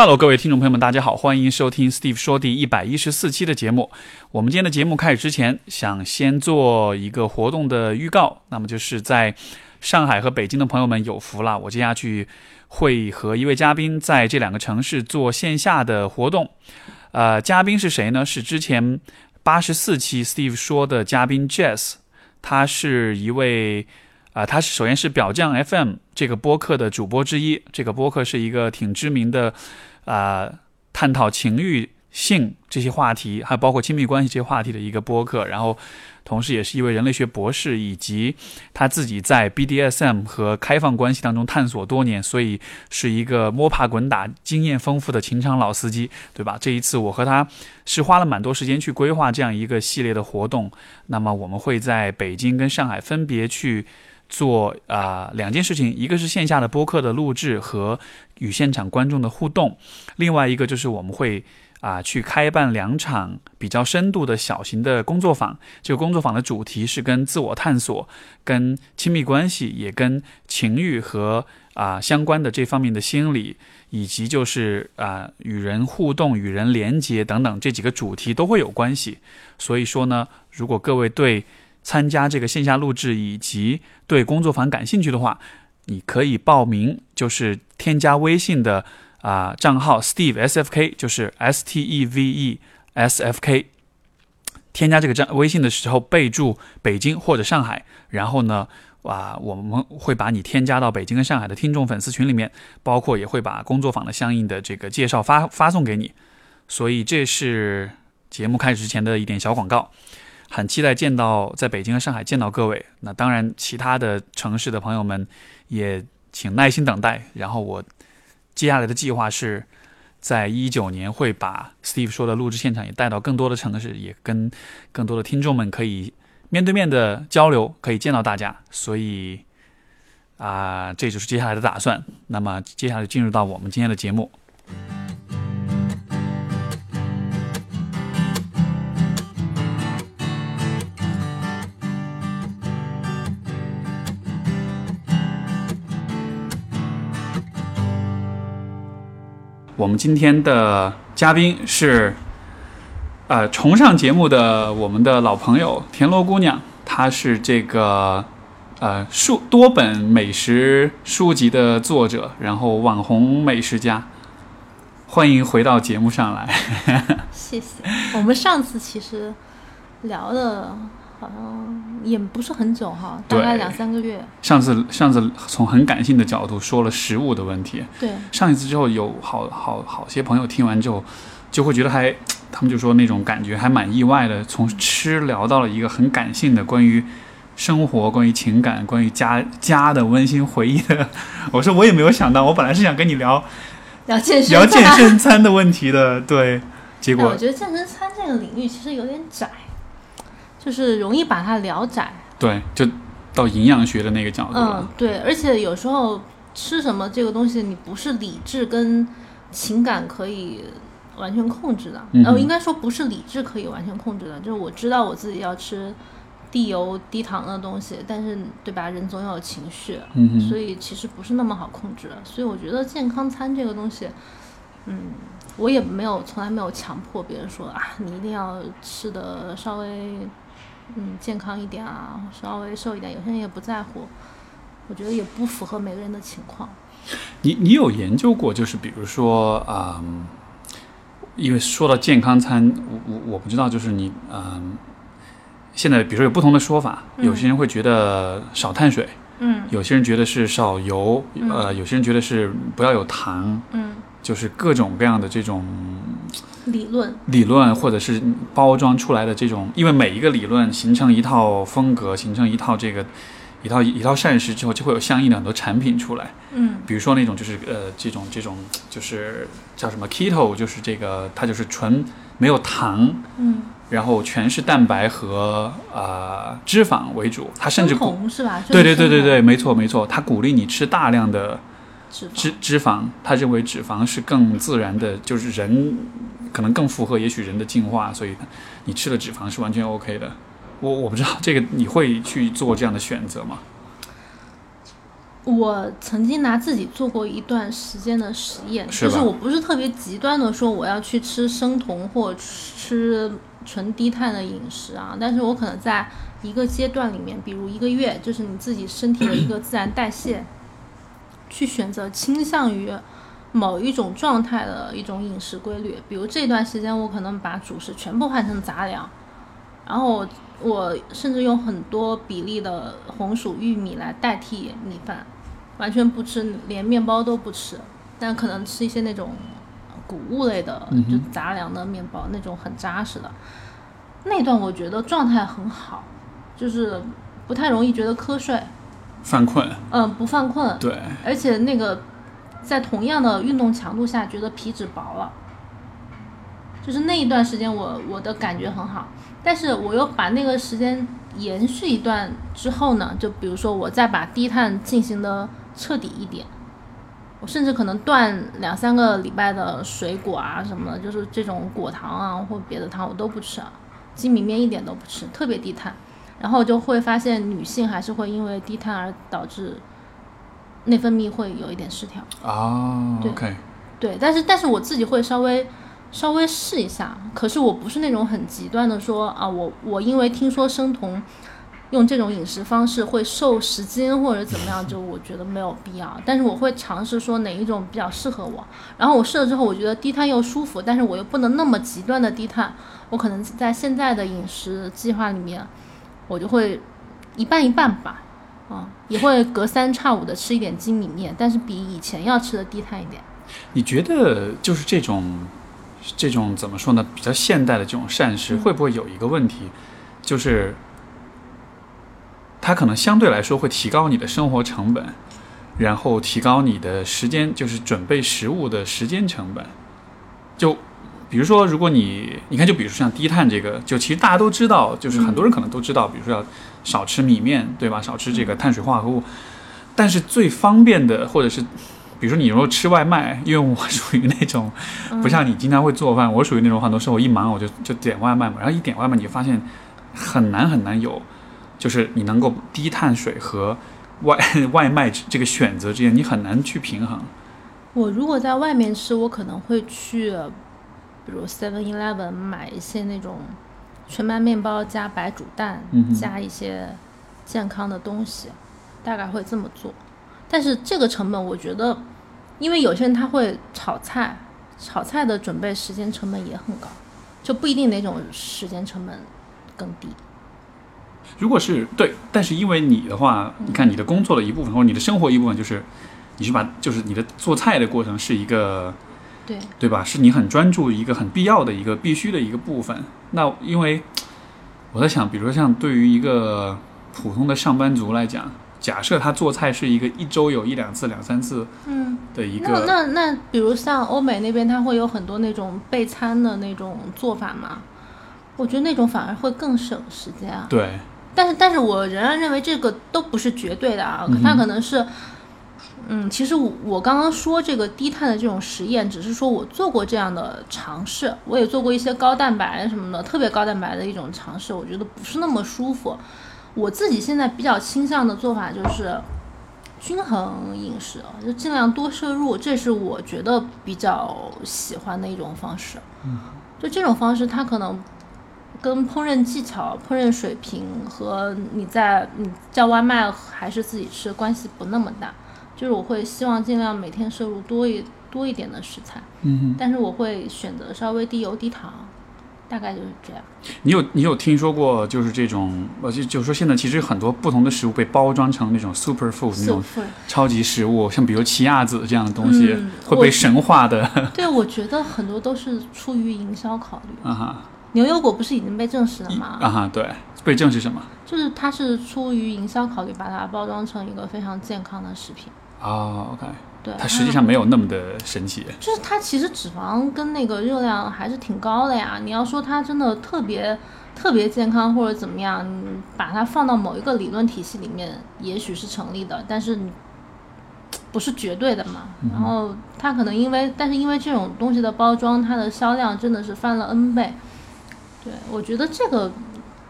Hello，各位听众朋友们，大家好，欢迎收听 Steve 说第一百一十四期的节目。我们今天的节目开始之前，想先做一个活动的预告。那么就是在上海和北京的朋友们有福了，我接下去会和一位嘉宾在这两个城市做线下的活动。呃，嘉宾是谁呢？是之前八十四期 Steve 说的嘉宾 Jess，他是一位。啊，他是首先是表匠 FM 这个播客的主播之一，这个播客是一个挺知名的，啊，探讨情欲、性这些话题，还包括亲密关系这些话题的一个播客。然后，同时也是一位人类学博士，以及他自己在 BDSM 和开放关系当中探索多年，所以是一个摸爬滚打、经验丰富的情场老司机，对吧？这一次我和他是花了蛮多时间去规划这样一个系列的活动。那么我们会在北京跟上海分别去。做啊两件事情，一个是线下的播客的录制和与现场观众的互动，另外一个就是我们会啊去开办两场比较深度的小型的工作坊。这个工作坊的主题是跟自我探索、跟亲密关系，也跟情欲和啊相关的这方面的心理，以及就是啊与人互动、与人连接等等这几个主题都会有关系。所以说呢，如果各位对参加这个线下录制以及对工作坊感兴趣的话，你可以报名，就是添加微信的啊账号 Steve S F K，就是 S T E V E S F K。添加这个账微信的时候，备注北京或者上海，然后呢，啊我们会把你添加到北京跟上海的听众粉丝群里面，包括也会把工作坊的相应的这个介绍发发送给你。所以这是节目开始之前的一点小广告。很期待见到在北京和上海见到各位。那当然，其他的城市的朋友们也请耐心等待。然后我接下来的计划是在一九年会把 Steve 说的录制现场也带到更多的城市，也跟更多的听众们可以面对面的交流，可以见到大家。所以啊，这就是接下来的打算。那么接下来进入到我们今天的节目。我们今天的嘉宾是，呃，重上节目的我们的老朋友田螺姑娘，她是这个呃书多本美食书籍的作者，然后网红美食家，欢迎回到节目上来。谢谢。我们上次其实聊的。好像也不是很久哈，大概两三个月。上次上次从很感性的角度说了食物的问题。对。上一次之后，有好好好些朋友听完之后，就会觉得还，他们就说那种感觉还蛮意外的，从吃聊到了一个很感性的关于生活、关于情感、关于家家的温馨回忆的。我说我也没有想到，我本来是想跟你聊聊健身聊健身餐的问题的，对。结果我觉得健身餐这个领域其实有点窄。就是容易把它聊窄，对，就到营养学的那个角度嗯，对，而且有时候吃什么这个东西，你不是理智跟情感可以完全控制的。嗯，应该说不是理智可以完全控制的。就是我知道我自己要吃低油低糖的东西，但是对吧？人总有情绪，嗯所以其实不是那么好控制。所以我觉得健康餐这个东西，嗯，我也没有从来没有强迫别人说啊，你一定要吃的稍微。嗯，健康一点啊，稍微瘦一点，有些人也不在乎。我觉得也不符合每个人的情况。你你有研究过，就是比如说，嗯，因为说到健康餐，我我我不知道，就是你，嗯，现在比如说有不同的说法，有些人会觉得少碳水，嗯，有些人觉得是少油，呃，有些人觉得是不要有糖，嗯，就是各种各样的这种。理论，理论或者是包装出来的这种，因为每一个理论形成一套风格，形成一套这个一套一套膳食之后，就会有相应的很多产品出来。嗯，比如说那种就是呃这种这种就是叫什么 keto，就是这个它就是纯没有糖，嗯，然后全是蛋白和呃脂肪为主，它甚至红是吧？对对对对对，没错没错，它鼓励你吃大量的脂脂肪，他认为脂肪是更自然的，就是人。可能更符合也许人的进化，所以你吃了脂肪是完全 OK 的。我我不知道这个你会去做这样的选择吗？我曾经拿自己做过一段时间的实验，是就是我不是特别极端的说我要去吃生酮或吃纯低碳的饮食啊，但是我可能在一个阶段里面，比如一个月，就是你自己身体的一个自然代谢，去选择倾向于某一种状态的一种饮食规律。比如这段时间，我可能把主食全部换成杂粮，然后我甚至用很多比例的红薯、玉米来代替米饭，完全不吃，连面包都不吃，但可能吃一些那种谷物类的，就杂粮的面包，那种很扎实的。那段我觉得状态很好，就是不太容易觉得瞌睡，犯困，嗯，不犯困，对，而且那个在同样的运动强度下，觉得皮脂薄了，就是那一段时间我我的感觉很好，但是我又把那个时间延续一段之后呢，就比如说我再把低碳进行的彻底一点，我甚至可能断两三个礼拜的水果啊什么的，就是这种果糖啊或别的糖我都不吃啊，精米面一点都不吃，特别低碳。然后就会发现女性还是会因为低碳而导致内分泌会有一点失调。啊对对，但是但是我自己会稍微稍微试一下，可是我不是那种很极端的说啊，我我因为听说生酮用这种饮食方式会瘦十斤或者怎么样，就我觉得没有必要。但是我会尝试说哪一种比较适合我，然后我试了之后，我觉得低碳又舒服，但是我又不能那么极端的低碳，我可能在现在的饮食计划里面，我就会一半一半吧。啊，也会隔三差五的吃一点精米面，但是比以前要吃的低碳一点。你觉得就是这种这种怎么说呢？比较现代的这种膳食，嗯会不会有一个问题，就是它可能相对来说会提高你的生活成本，然后提高你的时间，就是准备食物的时间成本。就比如说，如果你你看，就比如说像低碳这个，就其实大家都知道，就是很多人可能都知道，比如说要少吃米面，对吧？少吃这个碳水化合物。但是最方便的，或者是比如说你如果吃外卖，因为我属于那种不像你经常会做饭，我属于那种很多时候我一忙我就就点外卖嘛，然后一点外卖你就发现很难很难有，就是你能够低碳水和外 外卖这个选择之间，你很难去平衡。我如果在外面吃，我可能会去，比如 Seven Eleven 买一些那种全麦面包加白煮蛋，嗯加一些健康的东西，大概会这么做。但是这个成本，我觉得，因为有些人他会炒菜，炒菜的准备时间成本也很高，就不一定哪种时间成本更低。如果是对，但是因为你的话，你看你的工作的一部分或者你的生活一部分就是，你是把就是你的做菜的过程是一个对，对吧？是你很专注一个很必要的一个必须的一个部分。那因为我在想，比如说像对于一个普通的上班族来讲，假设他做菜是一个一周有一两次、两三次嗯。的一那个，那那，比如像欧美那边，他会有很多那种备餐的那种做法嘛？我觉得那种反而会更省时间啊。对，但是，但是我仍然认为这个都不是绝对的啊，它可能是，嗯，其实我我刚刚说这个低碳的这种实验，只是说我做过这样的尝试，我也做过一些高蛋白什么的，特别高蛋白的一种尝试，我觉得不是那么舒服。我自己现在比较倾向的做法就是均衡饮食，就尽量多摄入，这是我觉得比较喜欢的一种方式。嗯就这种方式，它可能跟烹饪技巧、烹饪水平和你在你叫外卖还是自己吃关系不那么大。就是我会希望尽量每天摄入多一多一点的食材，嗯但是我会选择稍微低油低糖，大概就是这样。你有你有听说过就是这种，呃，就就是说现在其实很多不同的食物被包装成那种 super food 那种超级食物，像比如奇亚籽这样的东西，嗯会被神化的对，我觉得很多都是出于营销考虑。啊哈牛油果不是已经被证实了吗？啊哈，对，被证实什么？就是它是出于营销考虑，把它包装成一个非常健康的食品。啊，OK，对，它实际上没有那么的神奇。就是它其实脂肪跟那个热量还是挺高的呀。你要说它真的特别特别健康或者怎么样，你把它放到某一个理论体系里面，也许是成立的，但是你不是绝对的嘛。然后它可能因为，但是因为这种东西的包装，它的销量真的是翻了 N 倍。对，我觉得这个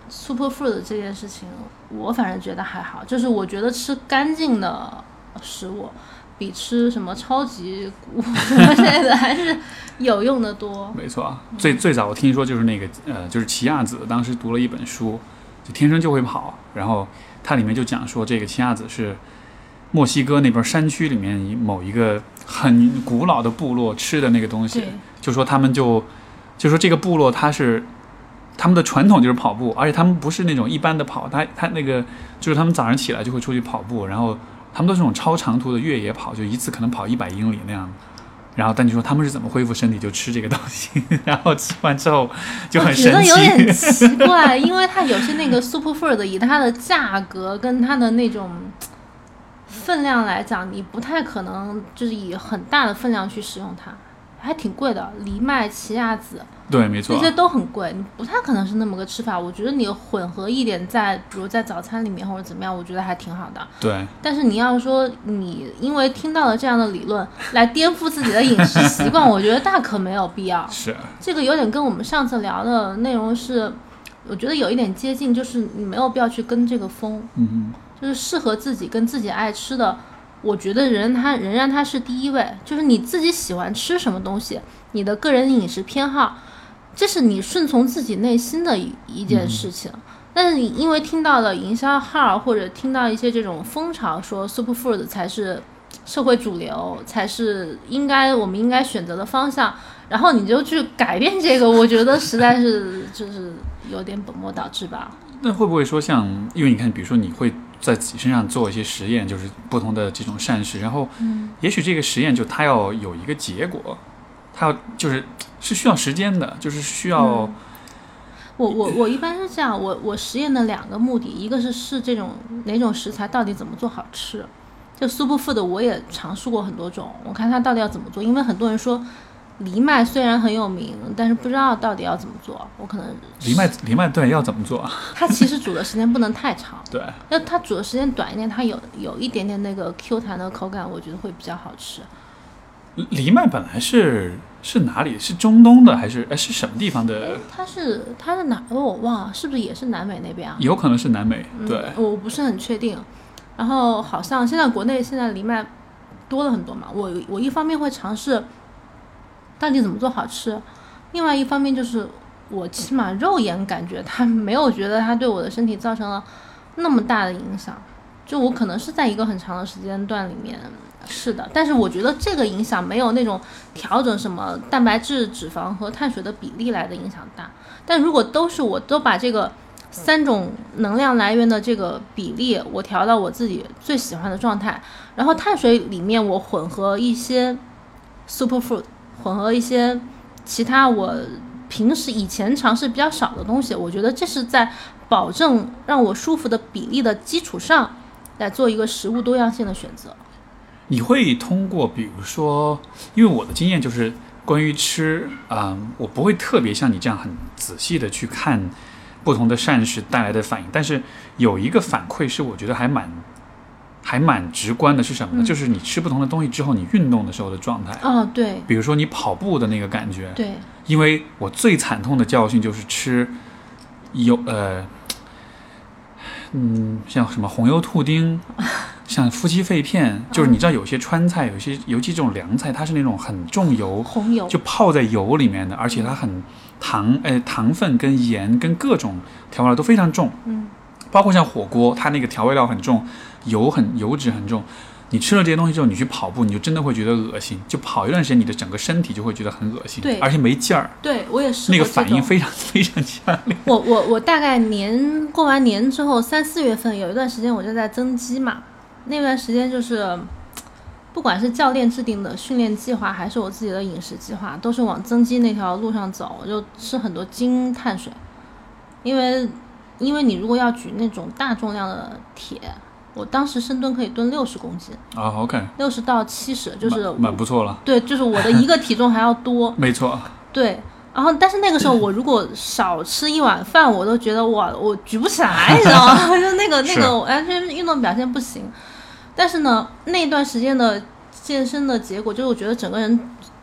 super food 这件事情，我反正觉得还好，就是我觉得吃干净的食物，比吃什么超级谷什么之类的还是有用的多。没错，最最早我听说就是那个呃，就是奇亚籽，当时读了一本书，就天生就会跑，然后它里面就讲说这个奇亚籽是墨西哥那边山区里面某一个很古老的部落吃的那个东西，就说他们就就说这个部落它是他们的传统就是跑步，而且他们不是那种一般的跑，他他那个就是他们早上起来就会出去跑步，然后他们都是那种超长途的越野跑，就一次可能跑一百英里那样。然后，但你说他们是怎么恢复身体？就吃这个东西，然后吃完之后就很我觉得。有点奇怪，因为它有些那个 super food 以它的价格跟它的那种分量来讲，你不太可能就是以很大的分量去使用它，还挺贵的。藜麦、奇亚籽对，没错这，些都很贵，你不太可能是那么个吃法。我觉得你混合一点在，比如在早餐里面或者怎么样，我觉得还挺好的。对，但是你要说你因为听到了这样的理论来颠覆自己的饮食习惯，我觉得大可没有必要。是，这个有点跟我们上次聊的内容是，我觉得有一点接近，就是你没有必要去跟这个风，嗯就是适合自己跟自己爱吃的。我觉得人他仍然他是第一位，就是你自己喜欢吃什么东西，你的个人饮食偏好，这是你顺从自己内心的一一件事情。但是你因为听到了营销号或者听到一些这种风潮，说 super food 才是社会主流，才是应该我们应该选择的方向，然后你就去改变这个，我觉得实在是就是有点本末倒置吧。那会不会说像，因为你看，比如说你会在自己身上做一些实验，就是不同的这种膳食，然后，也许这个实验就它要有一个结果，它要就是是需要时间的，就是需要，嗯我我我一般是这样，我我实验的两个目的，一个是试这种哪种食材到底怎么做好吃，就 super food 我也尝试过很多种，我看它到底要怎么做，因为很多人说藜麦虽然很有名，但是不知道到底要怎么做，我可能藜麦藜麦对要怎么做？它其实煮的时间不能太长，对，要它煮的时间短一点，它有有一点点那个 Q 弹的口感，我觉得会比较好吃。藜麦本来是是哪里？是中东的还是哎是什么地方的？它是它是哪？哦，我忘了，是不是也是南美那边啊？有可能是南美，嗯对，我不是很确定。然后好像现在国内现在藜麦多了很多嘛，我我一方面会尝试到底怎么做好吃，另外一方面就是我起码肉眼感觉它没有觉得它对我的身体造成了那么大的影响，就我可能是在一个很长的时间段里面是的，但是我觉得这个影响没有那种调整什么蛋白质、脂肪和碳水的比例来的影响大。但如果都是我都把这个三种能量来源的这个比例，我调到我自己最喜欢的状态，然后碳水里面我混合一些 super food，混合一些其他我平时以前尝试比较少的东西，我觉得这是在保证让我舒服的比例的基础上，来做一个食物多样性的选择。你会通过，比如说，因为我的经验就是关于吃，嗯，我不会特别像你这样很仔细的去看不同的膳食带来的反应，但是有一个反馈是我觉得还蛮还蛮直观的，是什么呢？嗯就是你吃不同的东西之后，你运动的时候的状态。哦，对比如说你跑步的那个感觉，对，因为我最惨痛的教训就是吃有呃，嗯，像什么红油兔丁，像夫妻肺片，就是你知道有些川菜，有些尤其这种凉菜，它是那种很重油，红油就泡在油里面的，而且它很糖，呃，糖分跟盐跟各种调味料都非常重，嗯，包括像火锅，它那个调味料很重，油很油脂很重。你吃了这些东西之后，你去跑步，你就真的会觉得恶心。就跑一段时间，你的整个身体就会觉得很恶心，对而且没劲儿，对我也是那个反应非常非常强烈。我我我大概年过完年之后，三四月份有一段时间我就在增肌嘛，那段时间就是，不管是教练制定的训练计划，还是我自己的饮食计划，都是往增肌那条路上走，我就吃很多精碳水，因为因为你如果要举那种大重量的铁，我当时深蹲可以蹲六十公斤，啊，OK，六十到七十，就是蛮蛮不错了，对，就是我的一个体重还要多，没错，对，然后但是那个时候我如果少吃一碗饭，我都觉得哇，我举不起来，你知道吗？就那个那个完全运动表现不行。但是呢，那段时间的健身的结果就是我觉得整个人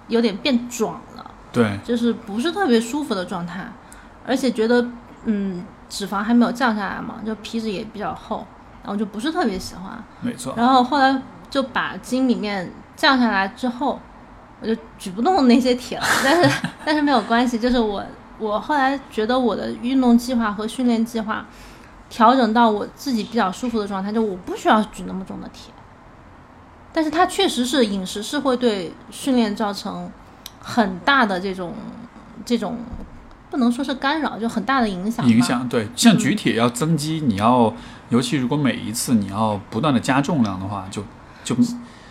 有点变壮了，对，就是不是特别舒服的状态，而且觉得嗯脂肪还没有降下来嘛，就皮脂也比较厚，然后就不是特别喜欢。没错，然后后来就把筋里面降下来之后，我就举不动那些铁了。但是但是没有关系，就是我我后来觉得我的运动计划和训练计划调整到我自己比较舒服的状态，就我不需要举那么重的铁。但是它确实是饮食是会对训练造成很大的这种这种不能说是干扰，就很大的影响。影响对，像举铁要增肌，你要尤其如果每一次你要不断的加重量的话，就就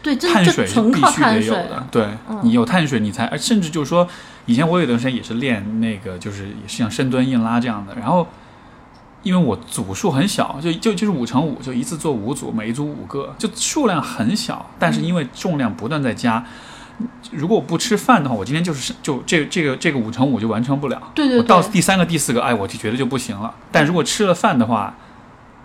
对，碳水是必须得有的。对嗯你有碳水，你才甚至就是说，以前我有段时间也是练那个，就是也是像深蹲、硬拉这样的，然后。因为我组数很小，就就就是五乘五，就一次做五组，每一组五个，就数量很小，但是因为重量不断在加，如果我不吃饭的话，我今天就是就这这个这个五乘五就完成不了。对对我到对第三个、第四个，哎，我就觉得就不行了。但如果吃了饭的话，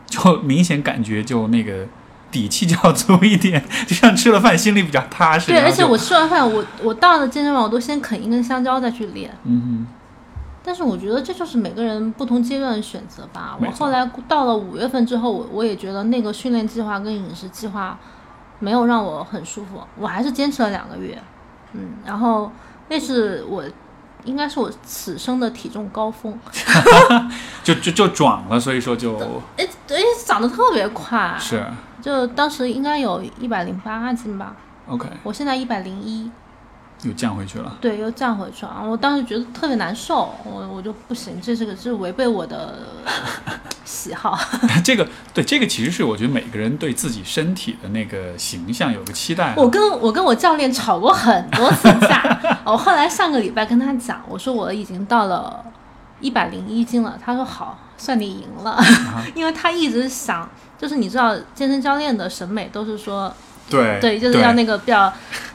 就明显感觉就那个底气就要 足一点，就像吃了饭心里比较踏实。对，而且我吃完饭，我我到了健身房，我都先啃一根香蕉再去练。嗯但是我觉得这就是每个人不同阶段的选择吧。我后来到了五月份之后，我我也觉得那个训练计划跟饮食计划没有让我很舒服，我还是坚持了两个月。嗯，然后那是我应该是我此生的体重高峰，哼，就就就壮了，所以说就 哎，哎长得特别快，是就当时应该有一百零八斤吧，OK，我现在一百零一。又降回去了。对，又降回去了。我当时觉得特别难受，我我就不行，这是个是违背我的 喜好。这个对这个其实是我觉得每个人对自己身体的那个形象有个期待啊。我跟我跟我教练吵过很多次架，我后来上个礼拜跟他讲，我说我已经到了一百零一斤了，他说好，算你赢了，因为他一直想，就是你知道健身教练的审美都是说，对对，就是要那个比较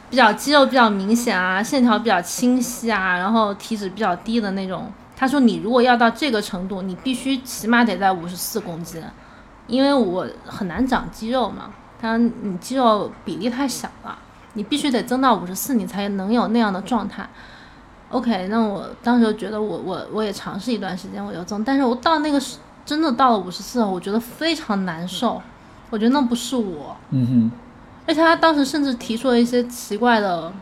比较肌肉比较明显啊，线条比较清晰啊，然后体脂比较低的那种。他说你如果要到这个程度，你必须起码得在五十四公斤，因为我很难长肌肉嘛，他说你肌肉比例太小了，你必须得增到五十四，你才能有那样的状态。OK，那我当时就觉得我我我也尝试一段时间，我就增，但是我到那个真的到了五十四，我觉得非常难受，我觉得那不是我。嗯哼而且他当时甚至提出了一些奇怪的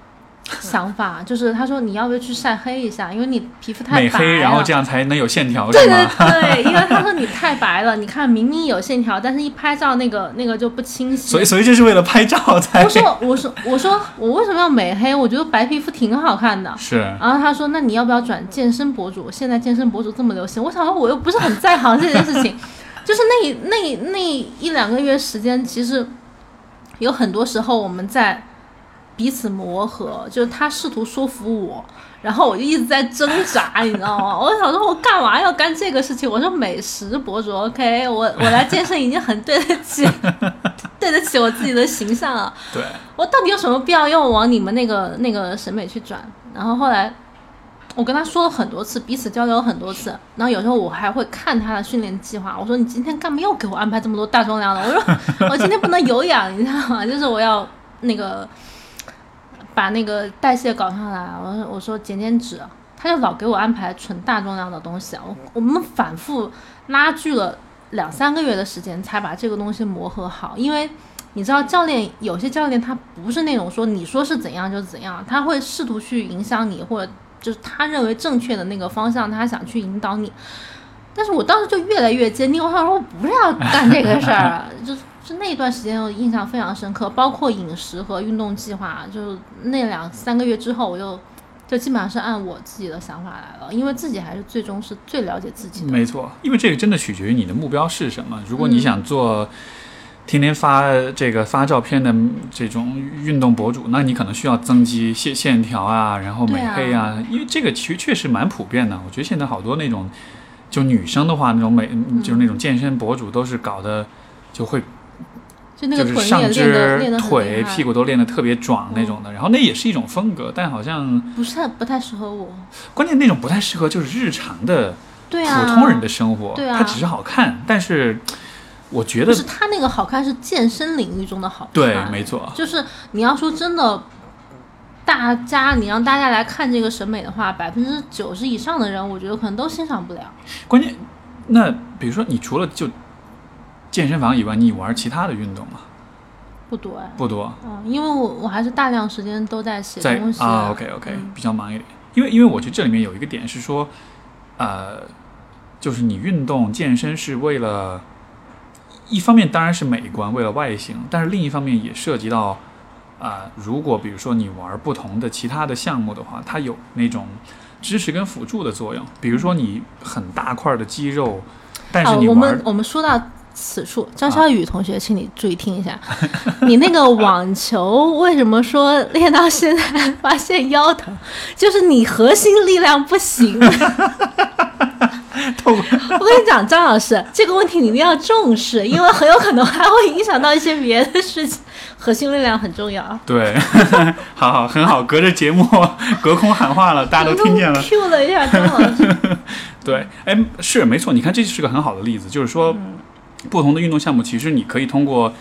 想法，就是他说你要不要去晒黑一下，因为你皮肤哼，太白美黑，然后这样才能有线条，对对？对，因为他说你太白了，你看明明有线条，但是一拍照那个那个就不清晰。所以所以就是为了拍照才我说我说我说我为什么要美黑？我觉得白皮肤挺好看的。是然后他说：“那你要不要转健身博主？现在健身博主这么流行。”我想说，我又不是很在行这件事情，就是那那那一两个月时间，其实有很多时候我们在彼此磨合，就是他试图说服我，然后我就一直在挣扎，你知道吗？我想说，我干嘛要干这个事情？我说美食博主，OK，我我来健身已经很对得起 对得起我自己的形象了。对，我到底有什么必要要往你们那个那个审美去转？然后后来我跟他说了很多次，彼此交流很多次。然后有时候我还会看他的训练计划，我说你今天干嘛又给我安排这么多大重量的？我说 我今天不能有氧，你知道吗？就是我要那个把那个代谢搞上来。我说我说减减脂，他就老给我安排纯大重量的东西。我我们反复拉锯了两三个月的时间，才把这个东西磨合好，因为。你知道教练有些教练他不是那种说你说是怎样就怎样，他会试图去影响你，或者就是他认为正确的那个方向，他想去引导你。但是我当时就越来越坚定，我想说我不是要干这个事儿啊，就就那一段时间我印象非常深刻，包括饮食和运动计划，就那两三个月之后，我就就基本上是按我自己的想法来了，因为自己还是最终是最了解自己的。没错，因为这个真的取决于你的目标是什么。如果你嗯想做天天发这个发照片的这种运动博主，那你可能需要增肌、线线条啊，然后美黑啊，因为这个其实确实蛮普遍的。我觉得现在好多那种就女生的话，那种美就是那种健身博主都是搞的就会就那个就是上肢腿、屁股都练得特别壮那种的，然后那也是一种风格，但好像不是不太适合我。关键那种不太适合就是日常的对啊，普通人的生活，对啊。它只是好看，但是我觉得不是他那个好看是健身领域中的好看，对，没错，就是你要说真的，大家你让大家来看这个审美的话，百分之九十以上的人，我觉得可能都欣赏不了。关键那比如说你除了就健身房以外，你玩其他的运动吗？不多哎，不多，嗯，因为我我还是大量时间都在写东西啊，OK OK，、嗯比较忙一点。因为因为我觉得这里面有一个点是说，呃，就是你运动健身是为了，一方面当然是美观，为了外形，但是另一方面也涉及到，啊、如果比如说你玩不同的其他的项目的话，它有那种支持跟辅助的作用。比如说你很大块的肌肉，但是，你玩、我们我们说到此处，张小雨同学，请你注意听一下，你那个网球为什么说练到现在 发现腰疼，就是你核心力量不行。我跟你讲，张老师，这个问题你一定要重视，因为很有可能还会影响到一些别的事情。核心力量很重要。对，好好很好，隔着节目隔空喊话了，大家都听见了。Q 了一下张老师，对，哎，是没错，你看这是个很好的例子，就是说，不同的运动项目，其实你可以通过，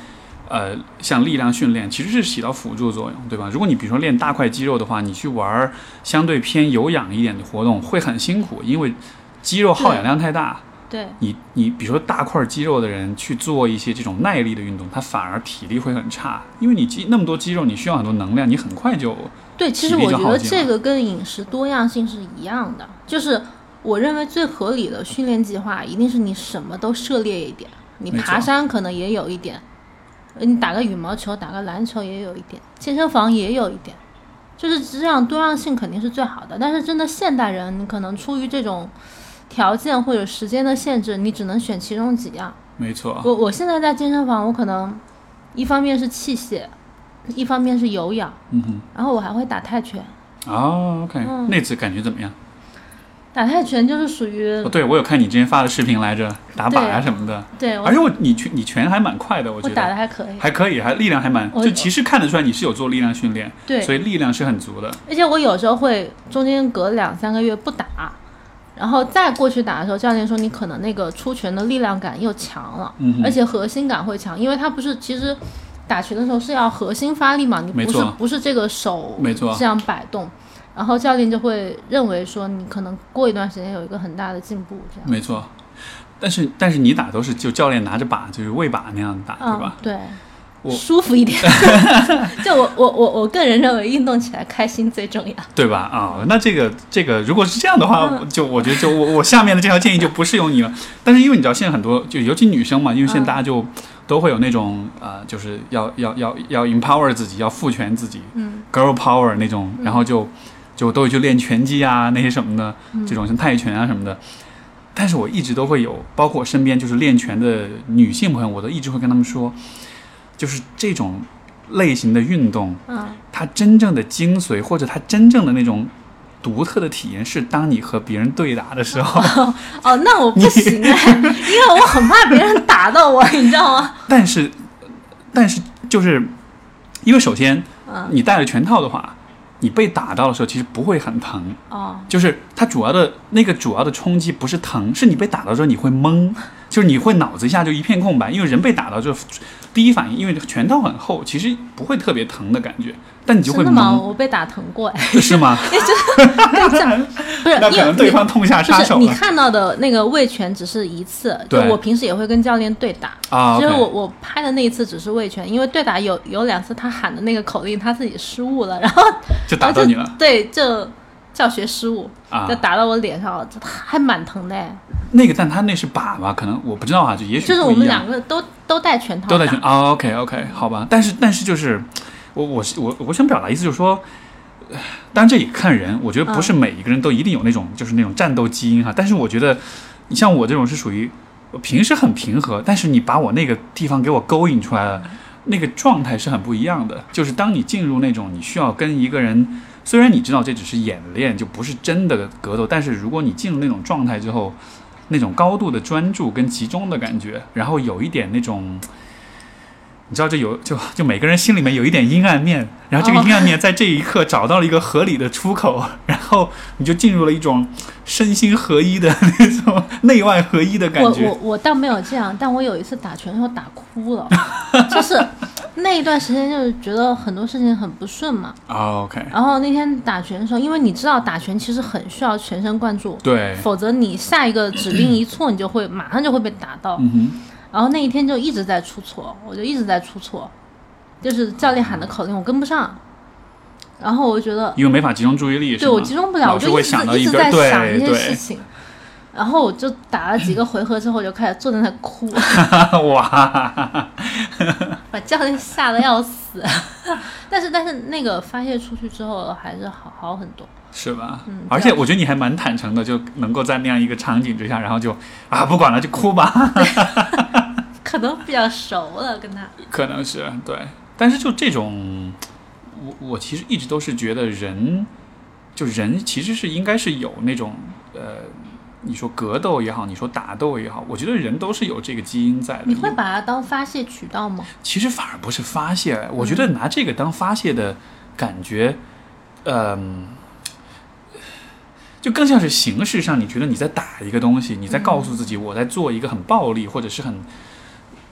呃，像力量训练，其实是起到辅助作用，对吧？如果你比如说练大块肌肉的话，你去玩儿相对偏有氧一点的活动，会很辛苦，因为肌肉耗氧量太大。对，你你比如说大块肌肉的人去做一些这种耐力的运动，他反而体力会很差，因为你肌那么多肌肉，你需要很多能量，你很快就对，其实我觉得这个跟饮食多样性是一样的，就是我认为最合理的训练计划一定是你什么都涉猎一点，你爬山可能也有一点，呃你打个羽毛球、打个篮球也有一点，健身房也有一点，就是这样多样性肯定是最好的。但是真的现代人，你可能出于这种条件或者时间的限制，你只能选其中几样。没错。我我现在在健身房，我可能一方面是器械，一方面是有氧，嗯哼，然后我还会打泰拳。哦，OK，、嗯那次感觉怎么样？打泰拳就是属于哦，对，我有看你之前发的视频来着，打靶啊、什么的，对我而且我你拳你拳还蛮快的，我觉我打的得还可以，还可以，还力量还蛮，就其实看得出来你是有做力量训练，对，所以力量是很足的。而且我有时候会中间隔两三个月不打，然后再过去打的时候，教练说你可能那个出拳的力量感又强了，嗯而且核心感会强，因为它不是其实打拳的时候是要核心发力嘛，你不是不是这个手没错这样摆动。然后教练就会认为说你可能过一段时间有一个很大的进步，这样。没错。但是但是你打都是就教练拿着靶，就是喂靶那样打，对嗯吧？，对，我舒服一点。就我我我我个人认为运动起来开心最重要。对吧？啊、那这个这个如果是这样的话，嗯就我觉得就我我下面的这条建议就不适用你了。但是因为你知道现在很多就尤其女生嘛，因为现在嗯大家就都会有那种呃，就是要要要要 empower 自己，要赋权自己，嗯 girl power 那种，然后就就都会去练拳击啊那些什么的，嗯这种像泰拳啊什么的。但是我一直都会有，包括我身边就是练拳的女性朋友，我都一直会跟他们说，就是这种类型的运动，嗯，它真正的精髓或者它真正的那种独特的体验，是当你和别人对打的时候。哦，那我不行哎，因为我很怕别人打到我，你知道吗？但是，但是就是因为首先嗯，你戴了拳套的话，你被打到的时候其实不会很疼，哦，就是它主要的那个主要的冲击不是疼，是你被打到之后你会懵，就是你会脑子一下就一片空白，因为人被打到之后，第一反应因为拳套很厚，其实不会特别疼的感觉，但你就会真的吗？懵，我被打疼过哎，是吗？对，这样不是 那可能对方痛下杀手了你看到的那个卫拳只是一次，就对我平时也会跟教练对打。啊。其实我我拍的那一次只是卫拳，因为对打有有两次他喊的那个口令他自己失误了，然后就打到你了对，就教学失误，啊就！打到我脸上了，这还蛮疼的哎。那个，但他那是靶吧？可能我不知道啊，就也许就是我们两个都都带拳套，都带拳。啊。OK OK，好吧。但是但是就是，我我是我我想表达意思就是说，呃当然这也看人，我觉得不是每一个人都一定有那种、就是那种战斗基因哈。但是我觉得，你像我这种是属于我平时很平和，但是你把我那个地方给我勾引出来了，那个状态是很不一样的。就是当你进入那种你需要跟一个人，虽然你知道这只是演练，就不是真的格斗，但是如果你进入那种状态之后，那种高度的专注跟集中的感觉，然后有一点那种。你知道，这有就就每个人心里面有一点阴暗面，然后这个阴暗面在这一刻找到了一个合理的出口，然后你就进入了一种身心合一的那种内外合一的感我觉我我倒没有这样，但我有一次打拳的时候打哭了，就是那一段时间就是觉得很多事情很不顺嘛。啊 OK，然后那天打拳的时候，因为你知道打拳其实很需要全神贯注，对，否则你下一个指令一错，你就会马上就会被打到。嗯，然后那一天就一直在出错，我就一直在出错。就是教练喊的口令我跟不上，然后我就觉得因为没法集中注意力，对我集中不了，我就一直想到一一直在想一些事情，然后我就打了几个回合之后，我就开始坐在那哭，哇，把教练吓得要死。但是但是那个发泄出去之后还是好好很多。是吧？嗯而且我觉得你还蛮坦诚的，就能够在那样一个场景之下，然后就啊不管了，就哭吧，可能比较熟了跟他，可能是对。但是就这种，我我其实一直都是觉得人，就人其实是应该是有那种呃，你说格斗也好，你说打斗也好，我觉得人都是有这个基因在的。你会把它当发泄渠道吗？其实反而不是发泄，我觉得拿这个当发泄的感觉，嗯、就更像是形式上，你觉得你在打一个东西，你在告诉自己我在做一个很暴力或者是很，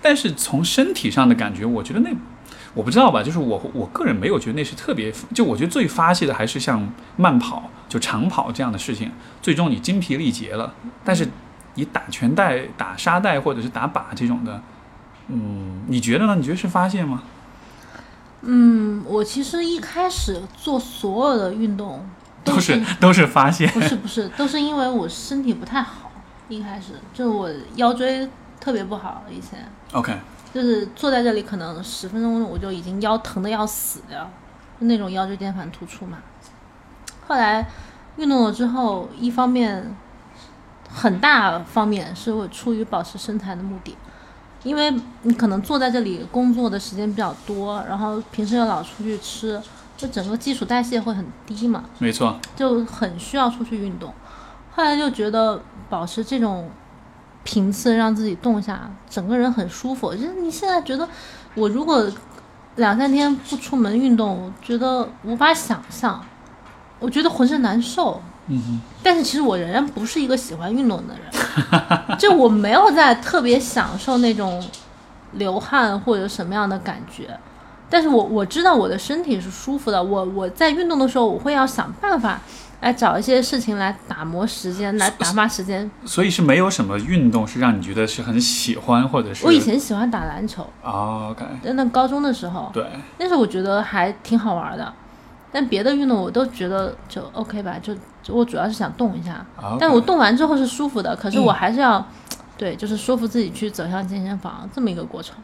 但是从身体上的感觉，我觉得那我不知道吧，就是我我个人没有觉得那是特别，就我觉得最发泄的还是像慢跑、就长跑这样的事情，最终你精疲力竭了，但是你打拳带、打沙袋或者是打靶这种的。嗯，你觉得呢？你觉得是发泄吗？嗯，我其实一开始做所有的运动都是是都是发泄。不是不是，都是因为我身体不太好。一开始就是我腰椎特别不好，以前 OK，就是坐在这里可能十分钟我就已经腰疼的要死掉，就那种腰椎间盘突出嘛。后来运动了之后，一方面很大方面是我出于保持身材的目的，因为你可能坐在这里工作的时间比较多，然后平时又老出去吃，就整个基础代谢会很低嘛。没错，就很需要出去运动。后来就觉得保持这种频次，让自己动一下，整个人很舒服。就是你现在觉得，我如果两三天不出门运动，我觉得无法想象，我觉得浑身难受。嗯但是其实我仍然不是一个喜欢运动的人，就我没有在特别享受那种流汗或者什么样的感觉。但是我我知道我的身体是舒服的，我我在运动的时候，我会要想办法来找一些事情来打磨时间，来打发时间。所以是没有什么运动是让你觉得是很喜欢，或者是我以前喜欢打篮球，哦 OK，在那高中的时候，对，那时候我觉得还挺好玩的。但别的运动我都觉得就 OK 吧，就就我主要是想动一下。但我动完之后是舒服的，可是我还是要，对，就是说服自己去走向健身房这么一个过程。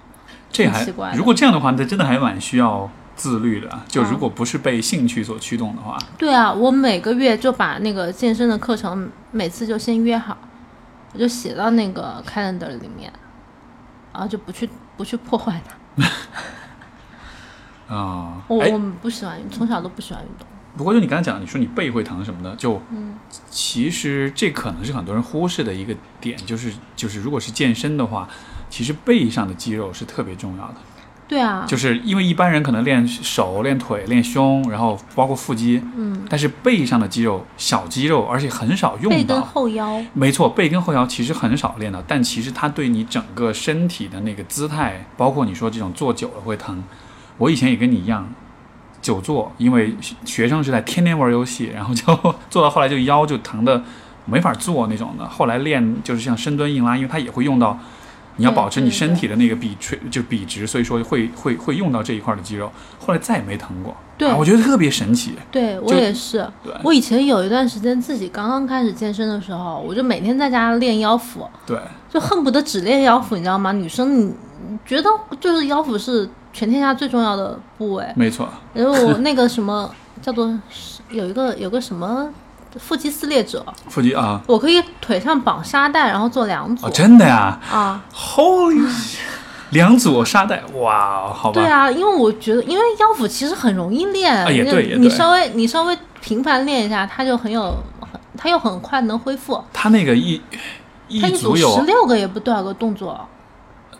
这还挺奇怪如果这样的话，那真的还蛮需要自律的。就嗯如果不是被兴趣所驱动的话，对啊，我每个月就把那个健身的课程每次就先约好，我就写到那个 calendar 里面，然后就不去不去破坏它。啊、哎我我不喜欢，从小都不喜欢运动。不过就你刚才讲，你说你背会疼什么的，就嗯其实这可能是很多人忽视的一个点，就是就是如果是健身的话，其实背上的肌肉是特别重要的。对啊，就是因为一般人可能练手、练腿、练胸，然后包括腹肌，嗯，但是背上的肌肉小肌肉，而且很少背用跟到。后腰，没错，背跟后腰其实很少练到，但其实它对你整个身体的那个姿态，包括你说这种坐久了会疼。我以前也跟你一样，久坐，因为学生时代天天玩游戏，然后就坐到后来就腰就疼的没法坐那种的。后来练就是像深蹲、硬拉，因为它也会用到，你要保持你身体的那个笔垂就笔直，所以说会会会用到这一块的肌肉。后来再也没疼过，对啊我觉得特别神奇。对我也是。对我以前有一段时间自己刚刚开始健身的时候，我就每天在家练腰腹，对，就恨不得只练腰腹，你知道吗？女生你你觉得就是腰腹是全天下最重要的部位，没错，然后我 那个什么叫做有一个有个什么腹肌撕裂者，腹肌啊，我可以腿上绑沙袋，然后做两组哦，真的呀？啊。，Holy，两组沙袋，哇，好吧，对啊，因为我觉得，因为腰腹其实很容易练，啊也你对也对。你稍微你稍微频繁练一下，它就很有，很它又很快能恢复。它那个一它一组有十六个也不多少个动作，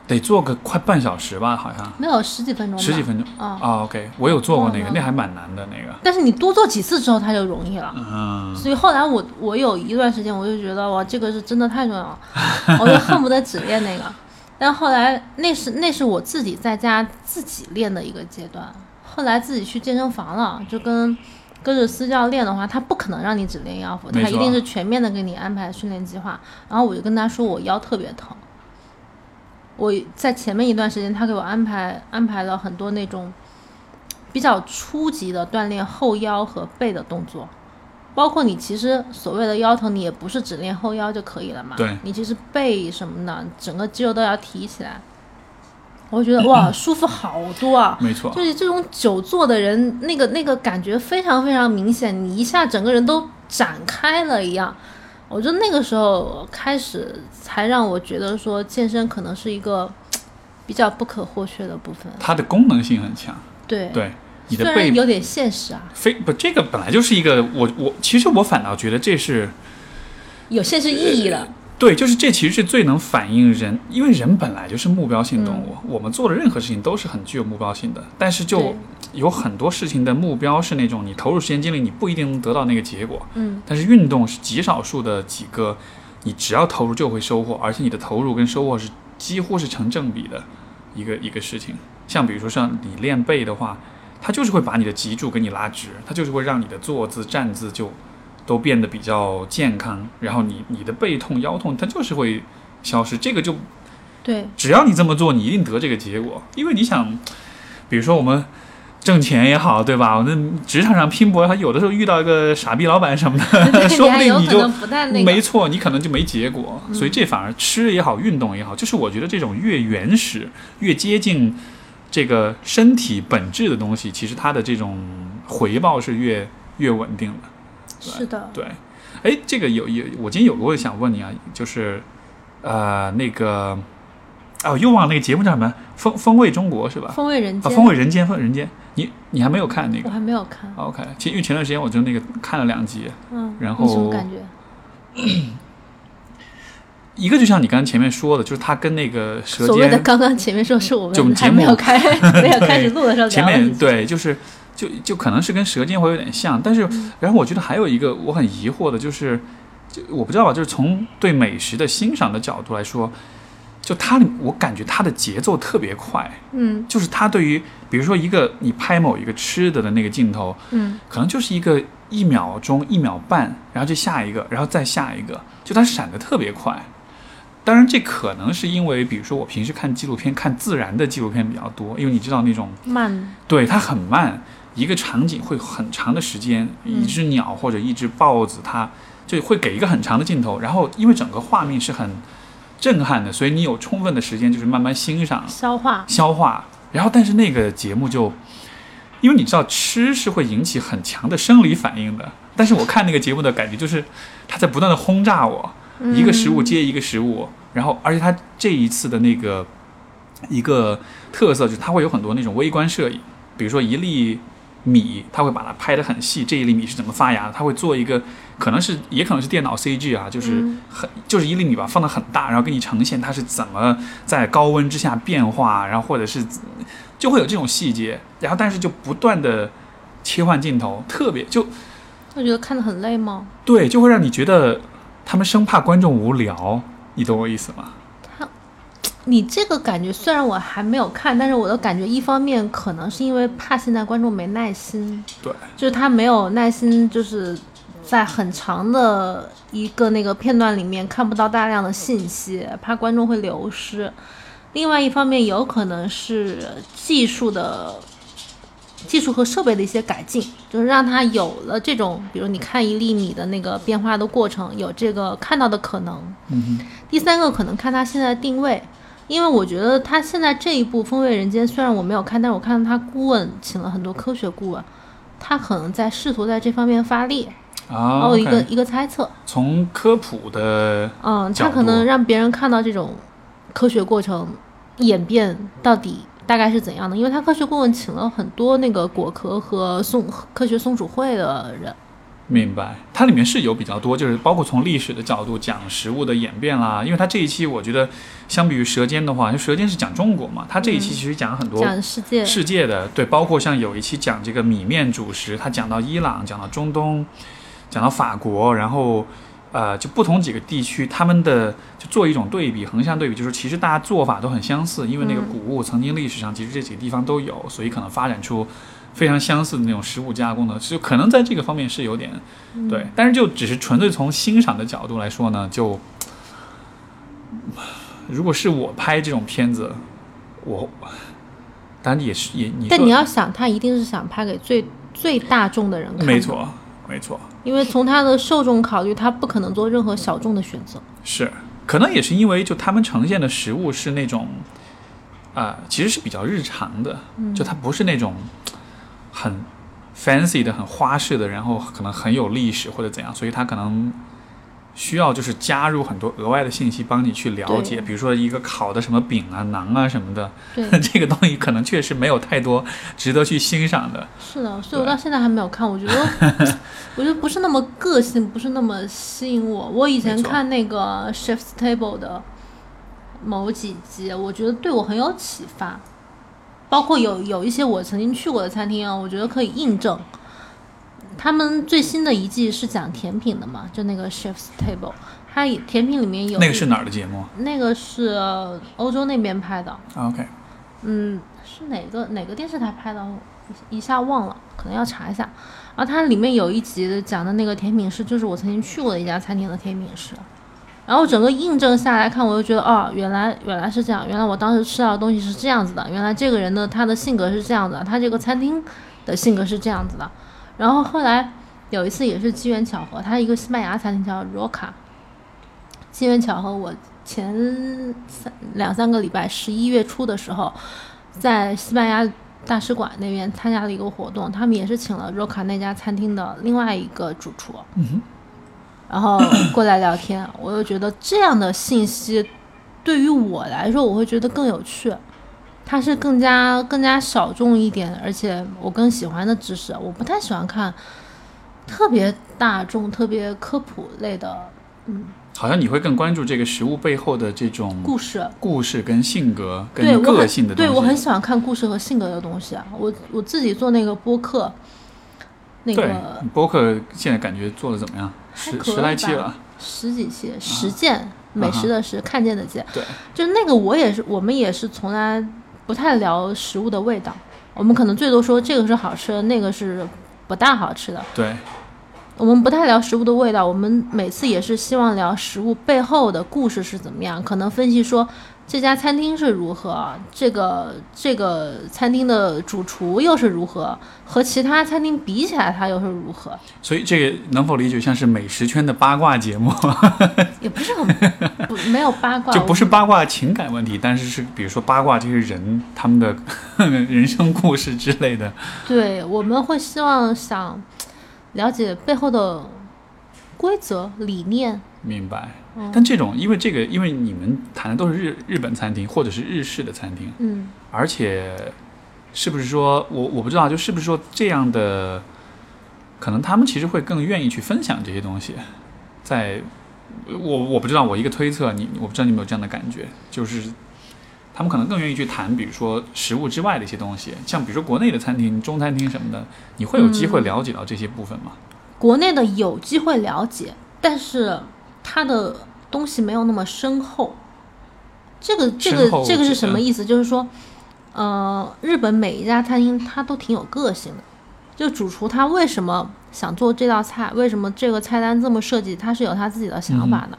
得做个快半小时吧，好像没有十几分钟吧，十几分钟啊。啊。OK，我有做过那个，那还蛮难的那个。但是你多做几次之后，它就容易了。嗯，所以后来我我有一段时间，我就觉得哇，这个是真的太重要了，我就恨不得只练那个。但后来那是那是我自己在家自己练的一个阶段。后来自己去健身房了，就跟跟着私教练的话，他不可能让你只练腰腹，他一定是全面的给你安排训练计划。然后我就跟他说我腰特别疼，我在前面一段时间，他给我安排安排了很多那种比较初级的锻炼后腰和背的动作，包括你其实所谓的腰疼，你也不是只练后腰就可以了嘛，对你其实背什么的，整个肌肉都要提起来。我觉得哇，舒服好多啊！没错，就是这种久坐的人，那个那个感觉非常非常明显，你一下整个人都展开了一样。我觉得那个时候开始，才让我觉得说健身可能是一个比较不可或缺的部分。它的功能性很强。对，对，你的背有点现实啊，非不这个本来就是一个我我其实我反倒觉得这是有现实意义了。对，就是这其实是最能反映人，因为人本来就是目标性动物，我们做的任何事情都是很具有目标性的。但是就对有很多事情的目标是那种你投入时间精力，你不一定能得到那个结果。嗯，但是运动是极少数的几个，你只要投入就会收获，而且你的投入跟收获是几乎是成正比的一个一个事情。像比如说像你练背的话，它就是会把你的脊柱给你拉直，它就是会让你的坐姿、站姿就都变得比较健康，然后你你的背痛、腰痛它就是会消失。这个就对，只要你这么做，你一定得这个结果，因为你想，比如说我们。挣钱也好，对吧？我那职场上拼搏，他有的时候遇到一个傻逼老板什么的，说不定你就没错，你可能就没结果，所以这反而吃也好，运动也好，就是我觉得这种越原始、越接近这个身体本质的东西，其实它的这种回报是越越稳定的。是的，对，哎，这个有有，我今天有个问题想问你啊，就是呃那个哦，又忘了那个节目叫什么？风风味中国是吧？啊，风味人间，风味人间，风味人间，你你还没有看那个我还没有看，？OK，其实因为前段时间我就那个看了两集，嗯，然后什么后感觉？一个就像你刚才前面说的，就是他跟那个舌所谓的尖刚刚前面说是我们还没有开 没有开始录的时候前面对，就是就就可能是跟舌尖会有点像，但是嗯然后我觉得还有一个我很疑惑的就是，就我不知道吧，就是从对美食的欣赏的角度来说，就它我感觉它的节奏特别快，嗯。就是它对于比如说一个你拍某一个吃的的那个镜头，嗯。可能就是一个一秒钟、一秒半，然后就下一个，然后再下一个，就它闪的特别快。当然，这可能是因为，比如说我平时看纪录片、看自然的纪录片比较多，因为你知道那种慢，对它很慢，一个场景会很长的时间，嗯。一只鸟或者一只豹子，它就会给一个很长的镜头，然后因为整个画面是很震撼的，所以你有充分的时间就是慢慢欣赏、消化，消化。然后，但是那个节目就，因为你知道吃是会引起很强的生理反应的，但是我看那个节目的感觉就是他在不断的轰炸我，一个食物嗯接一个食物，然后而且他这一次的那个一个特色就是它会有很多那种微观摄影，比如说一粒米，他会把它拍得很细，这一粒米是怎么发芽的，他会做一个可能是也可能是电脑 CG 啊，就是嗯很就是一粒米吧放得很大，然后给你呈现它是怎么在高温之下变化，然后或者是就会有这种细节，然后但是就不断的切换镜头，特别就我觉得看得很累吗？对，就会让你觉得他们生怕观众无聊，你懂我意思吗？你这个感觉虽然我还没有看，但是我的感觉一方面可能是因为怕现在观众没耐心，对，就是他没有耐心，就是在很长的一个那个片段里面看不到大量的信息，怕观众会流失。另外一方面，有可能是技术的技术和设备的一些改进，就是让它有了这种，比如你看一粒米的那个变化的过程，有这个看到的可能。嗯第三个可能看它现在的定位，因为我觉得他现在这一部《风味人间》，虽然我没有看，但是我看到他顾问请了很多科学顾问，他可能在试图在这方面发力。哼，啊，然后一个一个猜测，从科普的嗯，他可能让别人看到这种科学过程演变到底大概是怎样的，因为他科学顾问请了很多那个果壳和松科学松鼠会的人，明白，它里面是有比较多，就是包括从历史的角度讲食物的演变啦。因为它这一期我觉得，相比于《舌尖》的话，因为《舌尖》是讲中国嘛，它这一期其实讲了很多讲世界，世界的，对，包括像有一期讲这个米面主食，它讲到伊朗，讲到中东，讲到法国，然后呃，就不同几个地区他们的就做一种对比，横向对比，就是其实大家做法都很相似，因为那个嗯谷物曾经历史上其实这几个地方都有，所以可能发展出非常相似的那种食物加工的，就可能在这个方面是有点嗯。对，但是就只是纯粹从欣赏的角度来说呢，就如果是我拍这种片子，我当然也是也你但你要想，他一定是想拍给最最大众的人看，没，错没错。因为从他的受众考虑，他不可能做任何小众的选择。是，可能也是因为就他们呈现的食物是那种啊、其实是比较日常的，就它不是那种很 fancy 的、很花式的，然后可能很有历史或者怎样，所以它可能需要就是加入很多额外的信息帮你去了解，比如说一个烤的什么饼啊、馕啊什么的，对，这个东西可能确实没有太多值得去欣赏的。是的，所以我到现在还没有看。我觉得，我觉得不是那么个性，不是那么吸引我。我以前看那个 Chef's Table 的某几集，我觉得对我很有启发。包括有有一些我曾经去过的餐厅啊，我觉得可以印证。他们最新的一季是讲甜品的嘛，就那个 Chef's Table，它甜品里面有那个是哪儿的节目那个是欧洲那边拍的，？OK，嗯，是哪个哪个电视台拍的？我一下忘了，可能要查一下。然后它里面有一集讲的那个甜品师，就是我曾经去过的一家餐厅的甜品师。然后整个印证下来看，我就觉得哦，原来原来是这样，原来我当时吃到的东西是这样子的，原来这个人的他的性格是这样的，他这个餐厅的性格是这样子的。然后后来有一次也是机缘巧合，他一个西班牙餐厅叫 Roca，机缘巧合，我前三两三个礼拜，十一月初的时候，在西班牙大使馆那边参加了一个活动，他们也是请了 Roca 那家餐厅的另外一个主厨，然后 过来聊天，我又觉得这样的信息对于我来说，我会觉得更有趣。它是更加更加小众一点，而且我更喜欢的知识，我不太喜欢看特别大众、特别科普类的嗯好像你会更关注这个食物背后的这种故事。故事跟性格跟个性的东西。对我很喜欢看故事和性格的东西啊。我我自己做那个播客，那个博客现在感觉做的怎么样？十十来期了，十几期实践、美食的食，看见的见，对，就是那个我也是，我们也是从来不太聊食物的味道，我们可能最多说这个是好吃的，那个是不大好吃的。对，我们不太聊食物的味道，我们每次也是希望聊食物背后的故事是怎么样，可能分析说这家餐厅是如何，这个这个餐厅的主厨又是如何，和其他餐厅比起来它又是如何，所以这个能否理解像是美食圈的八卦节目？也不是很不没有八卦，就不是八卦情感问题，但是是比如说八卦这些人他们的 人生故事之类的。对，我们会希望想了解背后的规则理念。明白。嗯，但这种因为这个，因为你们谈的都是日日本餐厅或者是日式的餐厅，嗯，而且是不是说我我不知道，就是不是说这样的，可能他们其实会更愿意去分享这些东西，在我我不知道，我一个推测，你我不知道你有没有这样的感觉，就是他们可能更愿意去谈，比如说食物之外的一些东西，像比如说国内的餐厅、中餐厅什么的，你会有机会嗯。了解到这些部分吗？国内的有机会了解，但是它的东西没有那么深厚。这个这个这个是什么意思？就是说，呃，日本每一家餐厅它都挺有个性的。就主厨他为什么想做这道菜，为什么这个菜单这么设计，他是有他自己的想法的。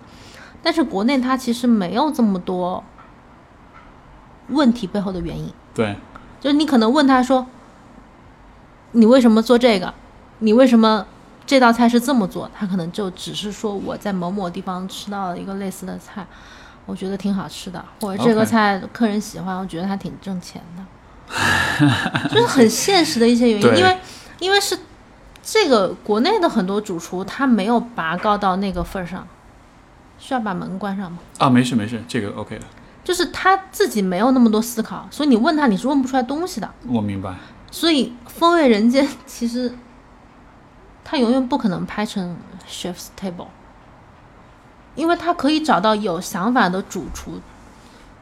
但是国内他其实没有这么多问题背后的原因。对，就是你可能问他说，你为什么做这个？你为什么这道菜是这么做？他可能就只是说我在某某地方吃到了一个类似的菜，我觉得挺好吃的，或者这个菜客人喜欢，我觉得它挺挣钱的，就是很现实的一些原因，因为因为是这个国内的很多主厨他没有拔高到那个份儿上，需要把门关上吗？啊，没事没事，这个 OK 的，就是他自己没有那么多思考，所以你问他你是问不出来东西的。我明白。所以《风味人间 》其实他永远不可能拍成 Chef's Table，因为他可以找到有想法的主厨，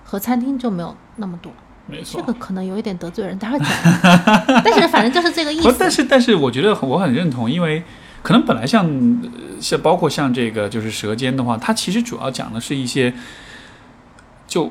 和餐厅就没有那么多。没错这，个可能有一点得罪人，待会儿讲。但是反正就是这个意，思。但是但是我觉得我很认同，因为可能本来像呃像包括像这个就是《舌尖》的话，它其实主要讲的是一些就。